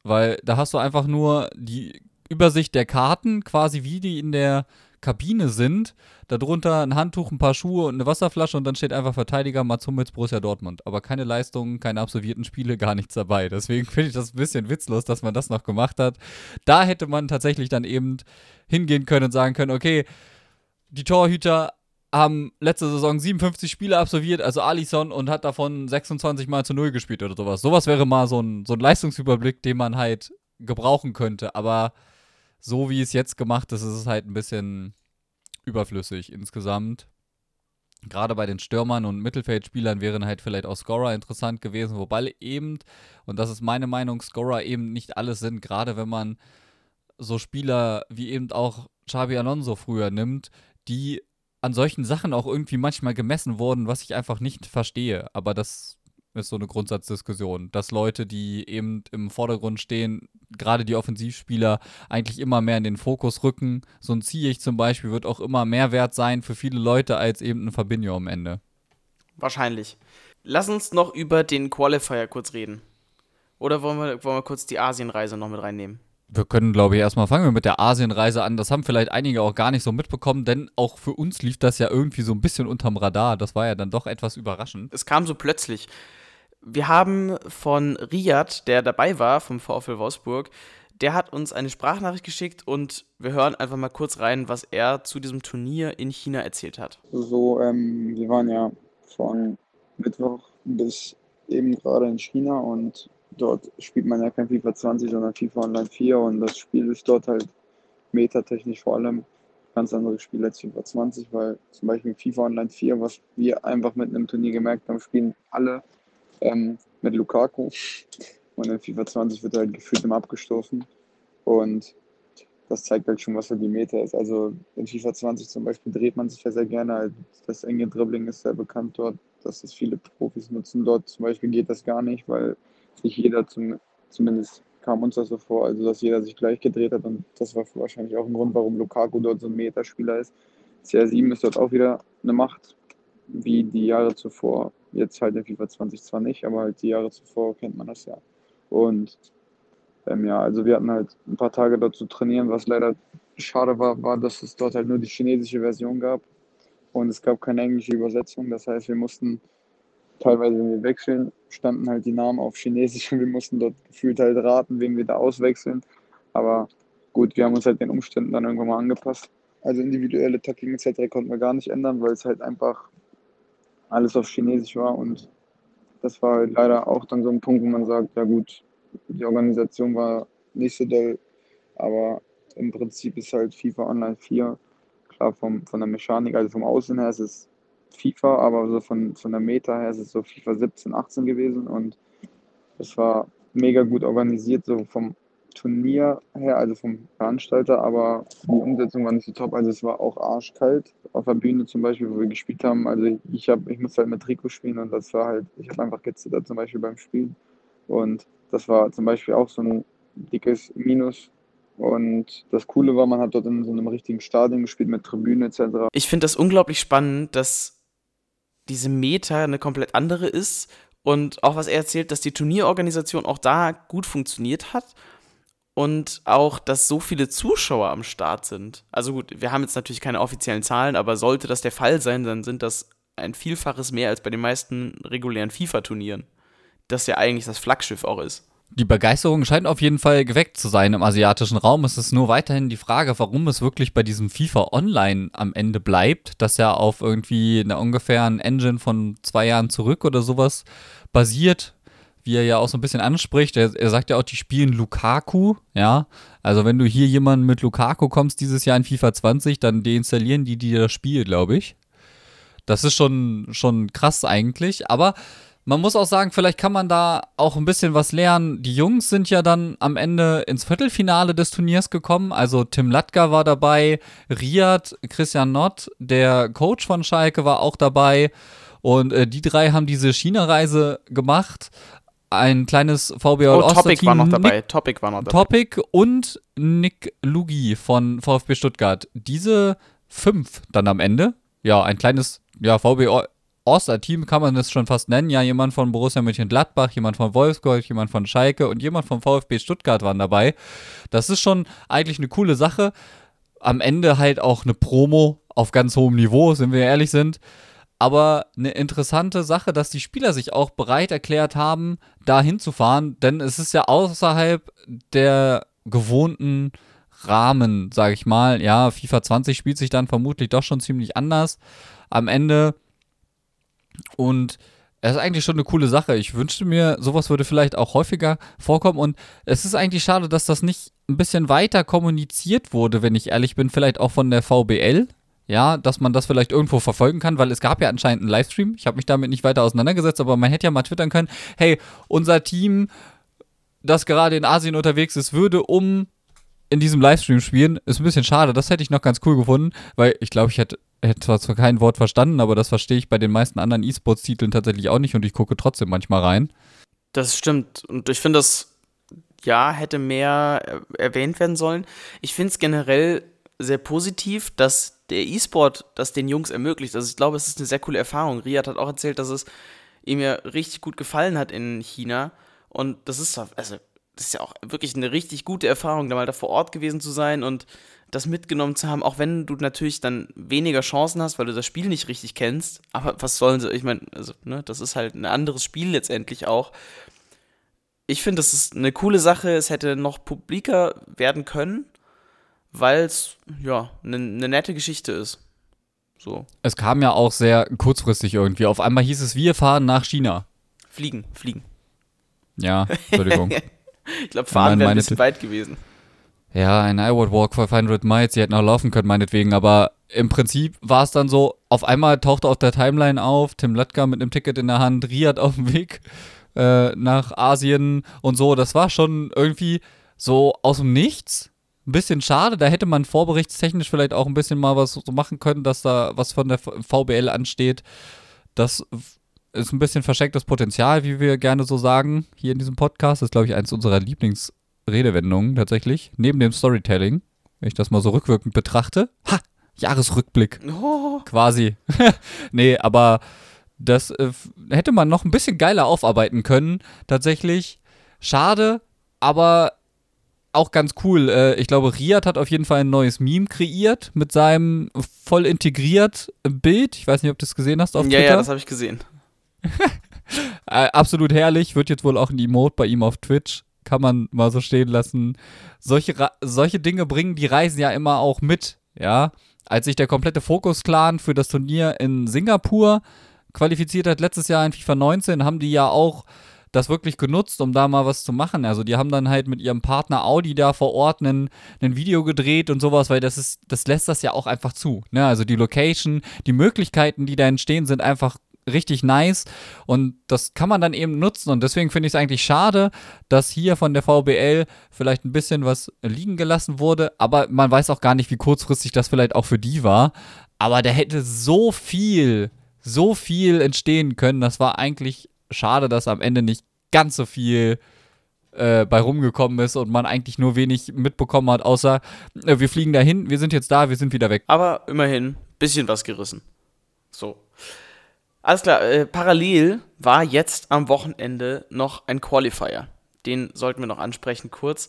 Weil da hast du einfach nur die Übersicht der Karten, quasi wie die in der Kabine sind. Darunter ein Handtuch, ein paar Schuhe und eine Wasserflasche und dann steht einfach Verteidiger Mats Hummels, Borussia Dortmund. Aber keine Leistungen, keine absolvierten Spiele, gar nichts dabei. Deswegen finde ich das ein bisschen witzlos, dass man das noch gemacht hat. Da hätte man tatsächlich dann eben hingehen können und sagen können, okay, die Torhüter haben letzte Saison 57 Spiele absolviert, also Alisson, und hat davon 26 Mal zu Null gespielt oder sowas. Sowas wäre mal so ein, so ein Leistungsüberblick, den man halt gebrauchen könnte. Aber so wie es jetzt gemacht ist, ist es halt ein bisschen überflüssig insgesamt. Gerade bei den Stürmern und Mittelfeldspielern wären halt vielleicht auch Scorer interessant gewesen, wobei eben, und das ist meine Meinung, Scorer eben nicht alles sind, gerade wenn man so Spieler wie eben auch Xabi Alonso früher nimmt, die an solchen Sachen auch irgendwie manchmal gemessen wurden, was ich einfach nicht verstehe. Aber das ist so eine Grundsatzdiskussion, dass Leute, die eben im Vordergrund stehen, gerade die Offensivspieler, eigentlich immer mehr in den Fokus rücken. So ein Ziyech zum Beispiel wird auch immer mehr wert sein für viele Leute als eben ein Fabinho am Ende. Wahrscheinlich. Lass uns noch über den Qualifier kurz reden. Oder wollen wir, wollen wir kurz die Asienreise noch mit reinnehmen? Wir können, glaube ich, erstmal fangen wir mit der Asienreise an. Das haben vielleicht einige auch gar nicht so mitbekommen, denn auch für uns lief das ja irgendwie so ein bisschen unterm Radar. Das war ja dann doch etwas überraschend. Es kam so plötzlich. Wir haben von Riyad, der dabei war, vom VfL Wolfsburg, der hat uns eine Sprachnachricht geschickt und wir hören einfach mal kurz rein, was er zu diesem Turnier in China erzählt hat. So, ähm, wir waren ja von Mittwoch bis eben gerade in China und dort spielt man ja kein FIFA 20, sondern FIFA Online 4 und das Spiel ist dort halt metatechnisch vor allem ganz anderes Spiel als FIFA 20, weil zum Beispiel FIFA Online 4, was wir einfach mit einem Turnier gemerkt haben, spielen alle ähm, mit Lukaku und in FIFA 20 wird halt gefühlt immer abgestoßen und das zeigt halt schon, was halt die Meta ist. Also in FIFA 20 zum Beispiel dreht man sich ja sehr gerne. Das enge Dribbling ist sehr bekannt dort, dass das viele Profis nutzen. Dort zum Beispiel geht das gar nicht, weil sich jeder zum, zumindest kam uns das so vor, also dass jeder sich gleich gedreht hat und das war wahrscheinlich auch ein Grund, warum Lukaku dort so ein Metaspieler ist. CR7 ist dort auch wieder eine Macht, wie die Jahre zuvor. Jetzt halt in FIFA 20 zwar nicht, aber halt die Jahre zuvor kennt man das ja. Und ähm, ja, also wir hatten halt ein paar Tage dort zu trainieren, was leider schade war, war, dass es dort halt nur die chinesische Version gab und es gab keine englische Übersetzung. Das heißt, wir mussten teilweise, wenn wir wechseln, standen halt die Namen auf Chinesisch und wir mussten dort gefühlt halt raten, wen wir da auswechseln. Aber gut, wir haben uns halt den Umständen dann irgendwann mal angepasst. Also individuelle Tackling etc. konnten wir gar nicht ändern, weil es halt einfach alles auf Chinesisch war und das war halt leider auch dann so ein Punkt, wo man sagt, ja gut, die Organisation war nicht so doll, aber im Prinzip ist halt FIFA Online 4, klar vom, von der Mechanik, also vom Aussehen her ist es FIFA, aber so von, von der Meta her ist es so FIFA 17, 18 gewesen und es war mega gut organisiert, so vom Turnier her, also vom Veranstalter, aber die Umsetzung war nicht so top. Also es war auch arschkalt auf der Bühne zum Beispiel, wo wir gespielt haben. Also ich habe, ich musste halt mit Trikot spielen und das war halt, ich habe einfach gezittert zum Beispiel beim Spielen. Und das war zum Beispiel auch so ein dickes Minus und das Coole war, man hat dort in so einem richtigen Stadion gespielt mit Tribüne etc. Ich finde das unglaublich spannend, dass diese Meta eine komplett andere ist und auch was er erzählt, dass die Turnierorganisation auch da gut funktioniert hat und auch, dass so viele Zuschauer am Start sind. Also gut, wir haben jetzt natürlich keine offiziellen Zahlen, aber sollte das der Fall sein, dann sind das ein Vielfaches mehr als bei den meisten regulären FIFA-Turnieren. Das ja eigentlich das Flaggschiff auch ist. Die Begeisterung scheint auf jeden Fall geweckt zu sein im asiatischen Raum. Es ist nur weiterhin die Frage, warum es wirklich bei diesem FIFA Online am Ende bleibt, das ja auf irgendwie einer ungefähren Engine von zwei Jahren zurück oder sowas basiert, wie er ja auch so ein bisschen anspricht. Er, er, sagt ja auch, die spielen Lukaku, ja. Also wenn du hier jemanden mit Lukaku kommst dieses Jahr in FIFA 20, dann deinstallieren die dir das Spiel, glaube ich. Das ist schon, schon krass eigentlich, aber man muss auch sagen, vielleicht kann man da auch ein bisschen was lernen. Die Jungs sind ja dann am Ende ins Viertelfinale des Turniers gekommen. Also Tim Latka war dabei, Riyad, Christian Nott, der Coach von Schalke war auch dabei. Und äh, die drei haben diese China-Reise gemacht. Ein kleines VBL oh, Topic war noch dabei. Nick, Topic war noch dabei. Topic und Nick Lugi von VfB Stuttgart. Diese fünf dann am Ende. Ja, ein kleines ja, VB All-Star-Team kann man das schon fast nennen. Ja, jemand von Borussia Mönchengladbach, jemand von Wolfsburg, jemand von Schalke und jemand vom VfB Stuttgart waren dabei. Das ist schon eigentlich eine coole Sache. Am Ende halt auch eine Promo auf ganz hohem Niveau, sind wir ehrlich sind. Aber eine interessante Sache, dass die Spieler sich auch bereit erklärt haben, da hinzufahren, denn es ist ja außerhalb der gewohnten Rahmen, sage ich mal. Ja, FIFA 20 spielt sich dann vermutlich doch schon ziemlich anders. Am Ende und es ist eigentlich schon eine coole Sache. Ich wünschte mir, sowas würde vielleicht auch häufiger vorkommen. Und es ist eigentlich schade, dass das nicht ein bisschen weiter kommuniziert wurde, wenn ich ehrlich bin. Vielleicht auch von der VBL. Ja, dass man das vielleicht irgendwo verfolgen kann, weil es gab ja anscheinend einen Livestream. Ich habe mich damit nicht weiter auseinandergesetzt, aber man hätte ja mal twittern können, hey, unser Team, das gerade in Asien unterwegs ist, würde um in diesem Livestream spielen. Ist ein bisschen schade. Das hätte ich noch ganz cool gefunden, weil ich glaube, ich hätte hätte zwar kein Wort verstanden, aber das verstehe ich bei den meisten anderen E-Sports-Titeln tatsächlich auch nicht und ich gucke trotzdem manchmal rein. Das stimmt. Und ich finde, das ja hätte mehr erwähnt werden sollen. Ich finde es generell sehr positiv, dass der E-Sport das den Jungs ermöglicht. Also ich glaube, es ist eine sehr coole Erfahrung. Riyad hat auch erzählt, dass es ihm ja richtig gut gefallen hat in China. Und das ist, also, das ist ja auch wirklich eine richtig gute Erfahrung, da mal da vor Ort gewesen zu sein und das mitgenommen zu haben, auch wenn du natürlich dann weniger Chancen hast, weil du das Spiel nicht richtig kennst. Aber was sollen sie? Ich meine, also, ne, das ist halt ein anderes Spiel letztendlich auch. Ich finde, das ist eine coole Sache. Es hätte noch publiker werden können, weil es ja eine ne nette Geschichte ist. So. Es kam ja auch sehr kurzfristig irgendwie. Auf einmal hieß es, wir fahren nach China. Fliegen, fliegen. Ja, Entschuldigung. ich glaube, fahren wäre ein bisschen weit gewesen. Ja, ein iWord Walk 500 Miles, sie hätten auch laufen können, meinetwegen, aber im Prinzip war es dann so, auf einmal tauchte auf der Timeline auf, Tim Latka mit einem Ticket in der Hand, Riyad auf dem Weg äh, nach Asien und so. Das war schon irgendwie so aus dem Nichts. Ein bisschen schade, da hätte man vorberichtstechnisch vielleicht auch ein bisschen mal was so machen können, dass da was von der VBL ansteht. Das ist ein bisschen verstecktes Potenzial, wie wir gerne so sagen, hier in diesem Podcast. Das ist, glaube ich, eins unserer Lieblingsredewendungen tatsächlich, neben dem Storytelling, wenn ich das mal so rückwirkend betrachte. Ha! Jahresrückblick. Oh. Quasi. nee, aber das äh, hätte man noch ein bisschen geiler aufarbeiten können, tatsächlich. Schade, aber auch ganz cool. Äh, ich glaube, Riyad hat auf jeden Fall ein neues Meme kreiert mit seinem voll integriert Bild. Ich weiß nicht, ob du es gesehen hast auf ja, Twitter. Ja, ja, das habe ich gesehen. Äh, absolut herrlich. Wird jetzt wohl auch ein Emote bei ihm auf Twitch. Kann man mal so stehen lassen. Solche, solche Dinge bringen die Reisen ja immer auch mit. Ja. Als sich der komplette Fokus-Clan für das Turnier in Singapur qualifiziert hat, letztes Jahr in FIFA 19, haben die ja auch das wirklich genutzt, um da mal was zu machen. Also die haben dann halt mit ihrem Partner Audi da vor Ort ein Video gedreht und sowas, weil das ist, das lässt das ja auch einfach zu. Ne? Also die Location, die Möglichkeiten, die da entstehen, sind einfach richtig nice und das kann man dann eben nutzen und deswegen finde ich es eigentlich schade, dass hier von der VBL vielleicht ein bisschen was liegen gelassen wurde, aber man weiß auch gar nicht, wie kurzfristig das vielleicht auch für die war, aber da hätte so viel, so viel entstehen können, das war eigentlich schade, dass am Ende nicht ganz so viel äh, bei rumgekommen ist und man eigentlich nur wenig mitbekommen hat, außer äh, wir fliegen dahin, wir sind jetzt da, wir sind wieder weg. Aber immerhin, bisschen was gerissen. So. Alles klar, äh, parallel war jetzt am Wochenende noch ein Qualifier. Den sollten wir noch ansprechen kurz.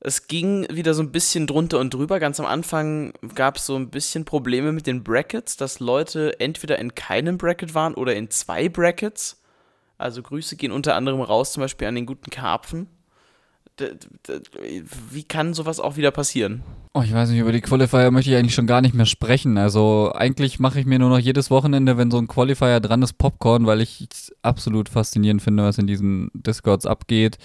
Es ging wieder so ein bisschen drunter und drüber. Ganz am Anfang gab es so ein bisschen Probleme mit den Brackets, dass Leute entweder in keinem Bracket waren oder in zwei Brackets. Also Grüße gehen unter anderem raus, zum Beispiel an den guten Karpfen wie kann sowas auch wieder passieren? Oh, ich weiß nicht, über die Qualifier möchte ich eigentlich schon gar nicht mehr sprechen. Also eigentlich mache ich mir nur noch jedes Wochenende, wenn so ein Qualifier dran ist, Popcorn, weil ich es absolut faszinierend finde, was in diesen Discords abgeht.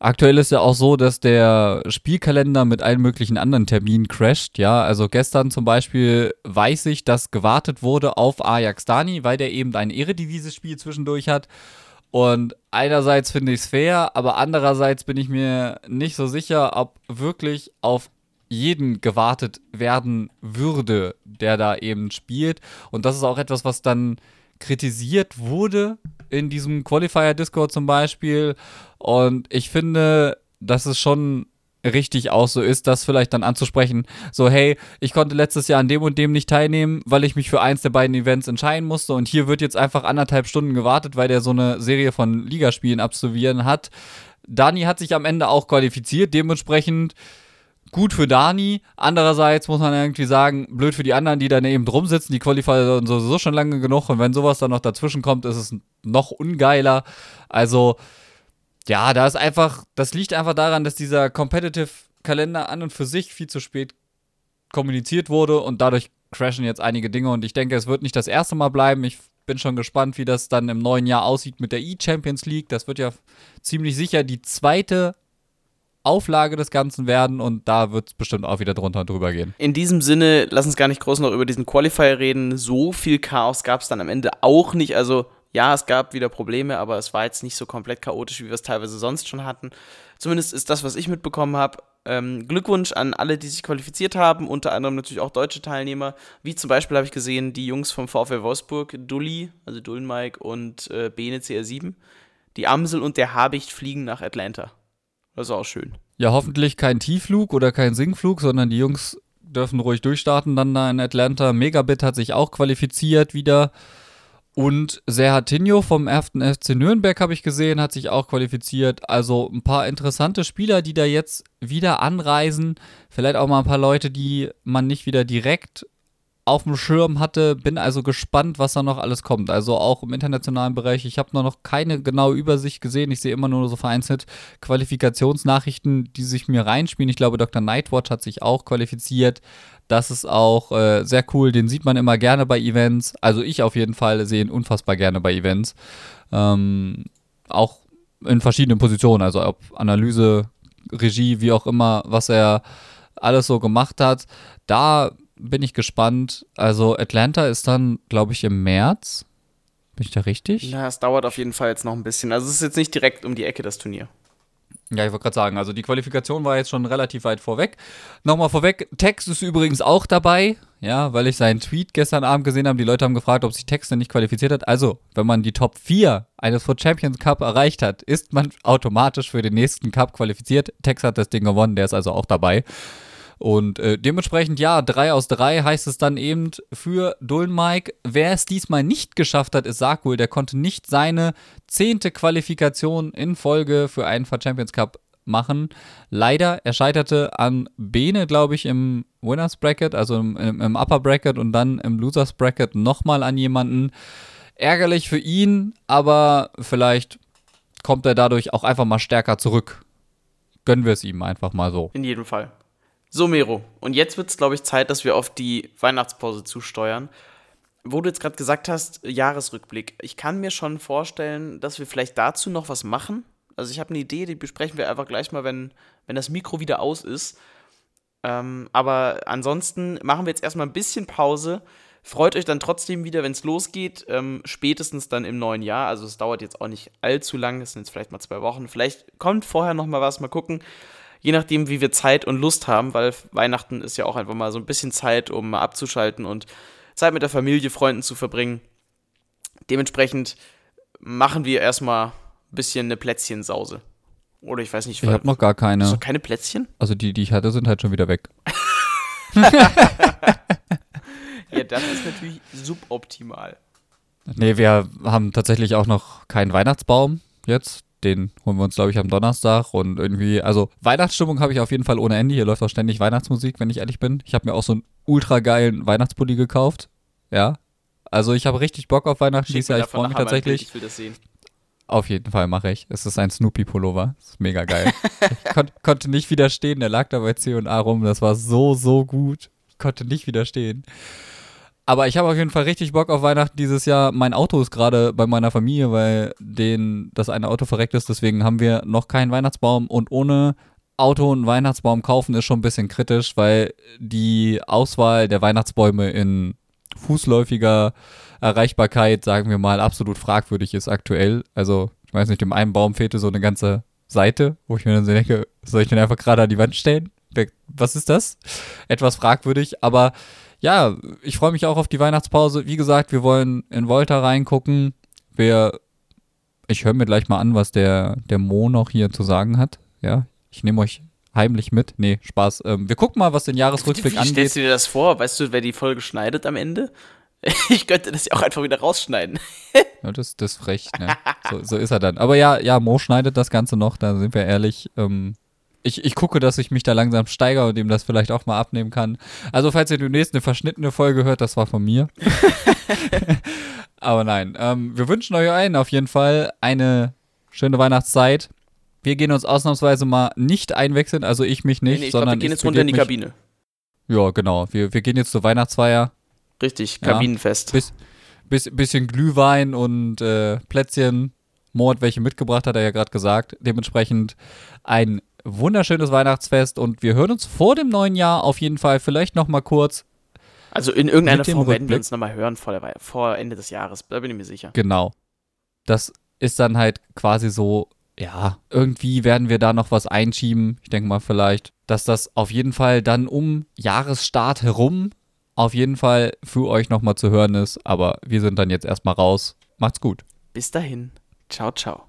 Aktuell ist ja auch so, dass der Spielkalender mit allen möglichen anderen Terminen crasht. Ja, also gestern zum Beispiel weiß ich, dass gewartet wurde auf Ajax Dani, weil der eben ein Eredivisie-Spiel zwischendurch hat. Und einerseits finde ich es fair, aber andererseits bin ich mir nicht so sicher, ob wirklich auf jeden gewartet werden würde, der da eben spielt. Und das ist auch etwas, was dann kritisiert wurde in diesem Qualifier-Discord zum Beispiel. Und ich finde, das ist schon richtig auch so ist, das vielleicht dann anzusprechen. So, hey, ich konnte letztes Jahr an dem und dem nicht teilnehmen, weil ich mich für eins der beiden Events entscheiden musste und hier wird jetzt einfach anderthalb Stunden gewartet, weil der so eine Serie von Ligaspielen absolvieren hat. Dani hat sich am Ende auch qualifiziert, dementsprechend gut für Dani. Andererseits muss man irgendwie sagen, blöd für die anderen, die dann eben drum sitzen. Die qualifizieren sowieso schon lange genug und wenn sowas dann noch dazwischen kommt, ist es noch ungeiler. Also, ja, da ist einfach, das liegt einfach daran, dass dieser Competitive-Kalender an und für sich viel zu spät kommuniziert wurde und dadurch crashen jetzt einige Dinge und ich denke, es wird nicht das erste Mal bleiben. Ich bin schon gespannt, wie das dann im neuen Jahr aussieht mit der E-Champions League. Das wird ja ziemlich sicher die zweite Auflage des Ganzen werden und da wird es bestimmt auch wieder drunter und drüber gehen. In diesem Sinne, lass uns gar nicht groß noch über diesen Qualifier reden. So viel Chaos gab es dann am Ende auch nicht. Also ja, es gab wieder Probleme, aber es war jetzt nicht so komplett chaotisch, wie wir es teilweise sonst schon hatten. Zumindest ist das, was ich mitbekommen habe, ähm, Glückwunsch an alle, die sich qualifiziert haben, unter anderem natürlich auch deutsche Teilnehmer, wie zum Beispiel habe ich gesehen, die Jungs vom VfL Wolfsburg, Dulli, also Dullenmike und äh, Bene CR7. Die Amsel und der Habicht fliegen nach Atlanta. Das ist auch schön. Ja, hoffentlich kein Tiefflug oder kein Sinkflug, sondern die Jungs dürfen ruhig durchstarten dann da in Atlanta. Megabit hat sich auch qualifiziert wieder. Und Serhatinho vom 1. FC Nürnberg habe ich gesehen, hat sich auch qualifiziert. Also ein paar interessante Spieler, die da jetzt wieder anreisen. Vielleicht auch mal ein paar Leute, die man nicht wieder direkt auf dem Schirm hatte. Bin also gespannt, was da noch alles kommt. Also auch im internationalen Bereich. Ich habe noch keine genaue Übersicht gesehen. Ich sehe immer nur so vereinzelt Qualifikationsnachrichten, die sich mir reinspielen. Ich glaube, Dr. Nightwatch hat sich auch qualifiziert. Das ist auch äh, sehr cool. Den sieht man immer gerne bei Events. Also ich auf jeden Fall sehe ihn unfassbar gerne bei Events. Ähm, auch in verschiedenen Positionen. Also ob Analyse, Regie, wie auch immer, was er alles so gemacht hat. Da bin ich gespannt. Also Atlanta ist dann, glaube ich, im März. Bin ich da richtig? Ja, es dauert auf jeden Fall jetzt noch ein bisschen. Also es ist jetzt nicht direkt um die Ecke, das Turnier. Ja, ich wollte gerade sagen, also die Qualifikation war jetzt schon relativ weit vorweg. Nochmal vorweg, Tex ist übrigens auch dabei, ja, weil ich seinen Tweet gestern Abend gesehen habe. Die Leute haben gefragt, ob sich Tex denn nicht qualifiziert hat. Also, wenn man die Top 4 eines Foot Champions Cup erreicht hat, ist man automatisch für den nächsten Cup qualifiziert. Tex hat das Ding gewonnen, der ist also auch dabei. Und äh, dementsprechend, ja, 3 aus 3 heißt es dann eben für Dullenmike. Wer es diesmal nicht geschafft hat, ist Sarkul. Der konnte nicht seine zehnte Qualifikation in Folge für einen Champions Cup machen. Leider, er scheiterte an Bene, glaube ich, im Winners Bracket, also im, im Upper Bracket und dann im Losers Bracket nochmal an jemanden. Ärgerlich für ihn, aber vielleicht kommt er dadurch auch einfach mal stärker zurück. Gönnen wir es ihm einfach mal so. In jedem Fall. So, Mero, und jetzt wird es, glaube ich, Zeit, dass wir auf die Weihnachtspause zusteuern. Wo du jetzt gerade gesagt hast, Jahresrückblick. Ich kann mir schon vorstellen, dass wir vielleicht dazu noch was machen. Also ich habe eine Idee, die besprechen wir einfach gleich mal, wenn, wenn das Mikro wieder aus ist. Ähm, aber ansonsten machen wir jetzt erstmal ein bisschen Pause. Freut euch dann trotzdem wieder, wenn es losgeht. Ähm, spätestens dann im neuen Jahr. Also es dauert jetzt auch nicht allzu lang. Es sind jetzt vielleicht mal zwei Wochen. Vielleicht kommt vorher noch mal was. Mal gucken je nachdem, wie wir Zeit und Lust haben, weil Weihnachten ist ja auch einfach mal so ein bisschen Zeit, um mal abzuschalten und Zeit mit der Familie, Freunden zu verbringen. Dementsprechend machen wir erstmal ein bisschen eine Plätzchensause. Oder ich weiß nicht. Ich habe noch gar keine. Hast du keine Plätzchen? Also die, die ich hatte, sind halt schon wieder weg. ja, das ist natürlich suboptimal. Nee, wir haben tatsächlich auch noch keinen Weihnachtsbaum jetzt. Den holen wir uns, glaube ich, am Donnerstag. Und irgendwie, also Weihnachtsstimmung habe ich auf jeden Fall ohne Ende. Hier läuft auch ständig Weihnachtsmusik, wenn ich ehrlich bin. Ich habe mir auch so einen ultra geilen Weihnachtspulli gekauft. Ja. Also ich habe richtig Bock auf Weihnachten dieses Jahr. Ich freue mich tatsächlich. Ich will das sehen. Auf jeden Fall mache ich. Es ist ein Snoopy-Pullover. Das ist mega geil. ich kon konnte nicht widerstehen. Der lag da bei C&A rum. Das war so, so gut. Ich konnte nicht widerstehen. Aber ich habe auf jeden Fall richtig Bock auf Weihnachten dieses Jahr. Mein Auto ist gerade bei meiner Familie, weil den, das eine Auto verreckt ist. Deswegen haben wir noch keinen Weihnachtsbaum. Und ohne Auto und Weihnachtsbaum kaufen ist schon ein bisschen kritisch, weil die Auswahl der Weihnachtsbäume in fußläufiger Erreichbarkeit, sagen wir mal, absolut fragwürdig ist aktuell. Also, ich weiß nicht, dem einen Baum fehlte so eine ganze Seite, wo ich mir dann so denke, soll ich den einfach gerade an die Wand stellen? Was ist das? Etwas fragwürdig, aber ja, ich freue mich auch auf die Weihnachtspause. Wie gesagt, wir wollen in Volta reingucken. Wir, ich höre mir gleich mal an, was der, der Mo noch hier zu sagen hat. Ja, ich nehme euch heimlich mit. Nee, Spaß. Ähm, wir gucken mal, was den Jahresrückblick Wie angeht. stellst du dir das vor? Weißt du, wer die Folge schneidet am Ende? Ich könnte das ja auch einfach wieder rausschneiden. Ja, das, das ist frech, ne? So, so ist er dann. Aber ja, ja, Mo schneidet das Ganze noch, da sind wir ehrlich. Ähm, ich, ich gucke, dass ich mich da langsam steigere und ihm das vielleicht auch mal abnehmen kann. Also, falls ihr demnächst eine verschnittene Folge hört, das war von mir. Aber nein, ähm, wir wünschen euch allen auf jeden Fall eine schöne Weihnachtszeit. Wir gehen uns ausnahmsweise mal nicht einwechseln, also ich mich nicht, Nee, nee, ich sondern glaub, wir gehen jetzt runter in die mich- Kabine. Ja, genau. Wir, wir gehen jetzt zur Weihnachtsfeier. Richtig, Ja. Kabinenfest. Bis, bis, bisschen Glühwein und äh, Plätzchen. Mo hat welche mitgebracht, hat er ja gerade gesagt. Dementsprechend ein wunderschönes Weihnachtsfest und wir hören uns vor dem neuen Jahr auf jeden Fall vielleicht noch mal kurz. Also in irgendeiner Form werden wir uns nochmal hören vor, der, vor Ende des Jahres. Da bin ich mir sicher. Genau. Das ist dann halt quasi so, ja, irgendwie werden wir da noch was einschieben. Ich denke mal vielleicht dass das auf jeden Fall dann um Jahresstart herum auf jeden Fall für euch nochmal zu hören ist. Aber wir sind dann jetzt erstmal raus. Macht's gut. Bis dahin. Ciao, ciao.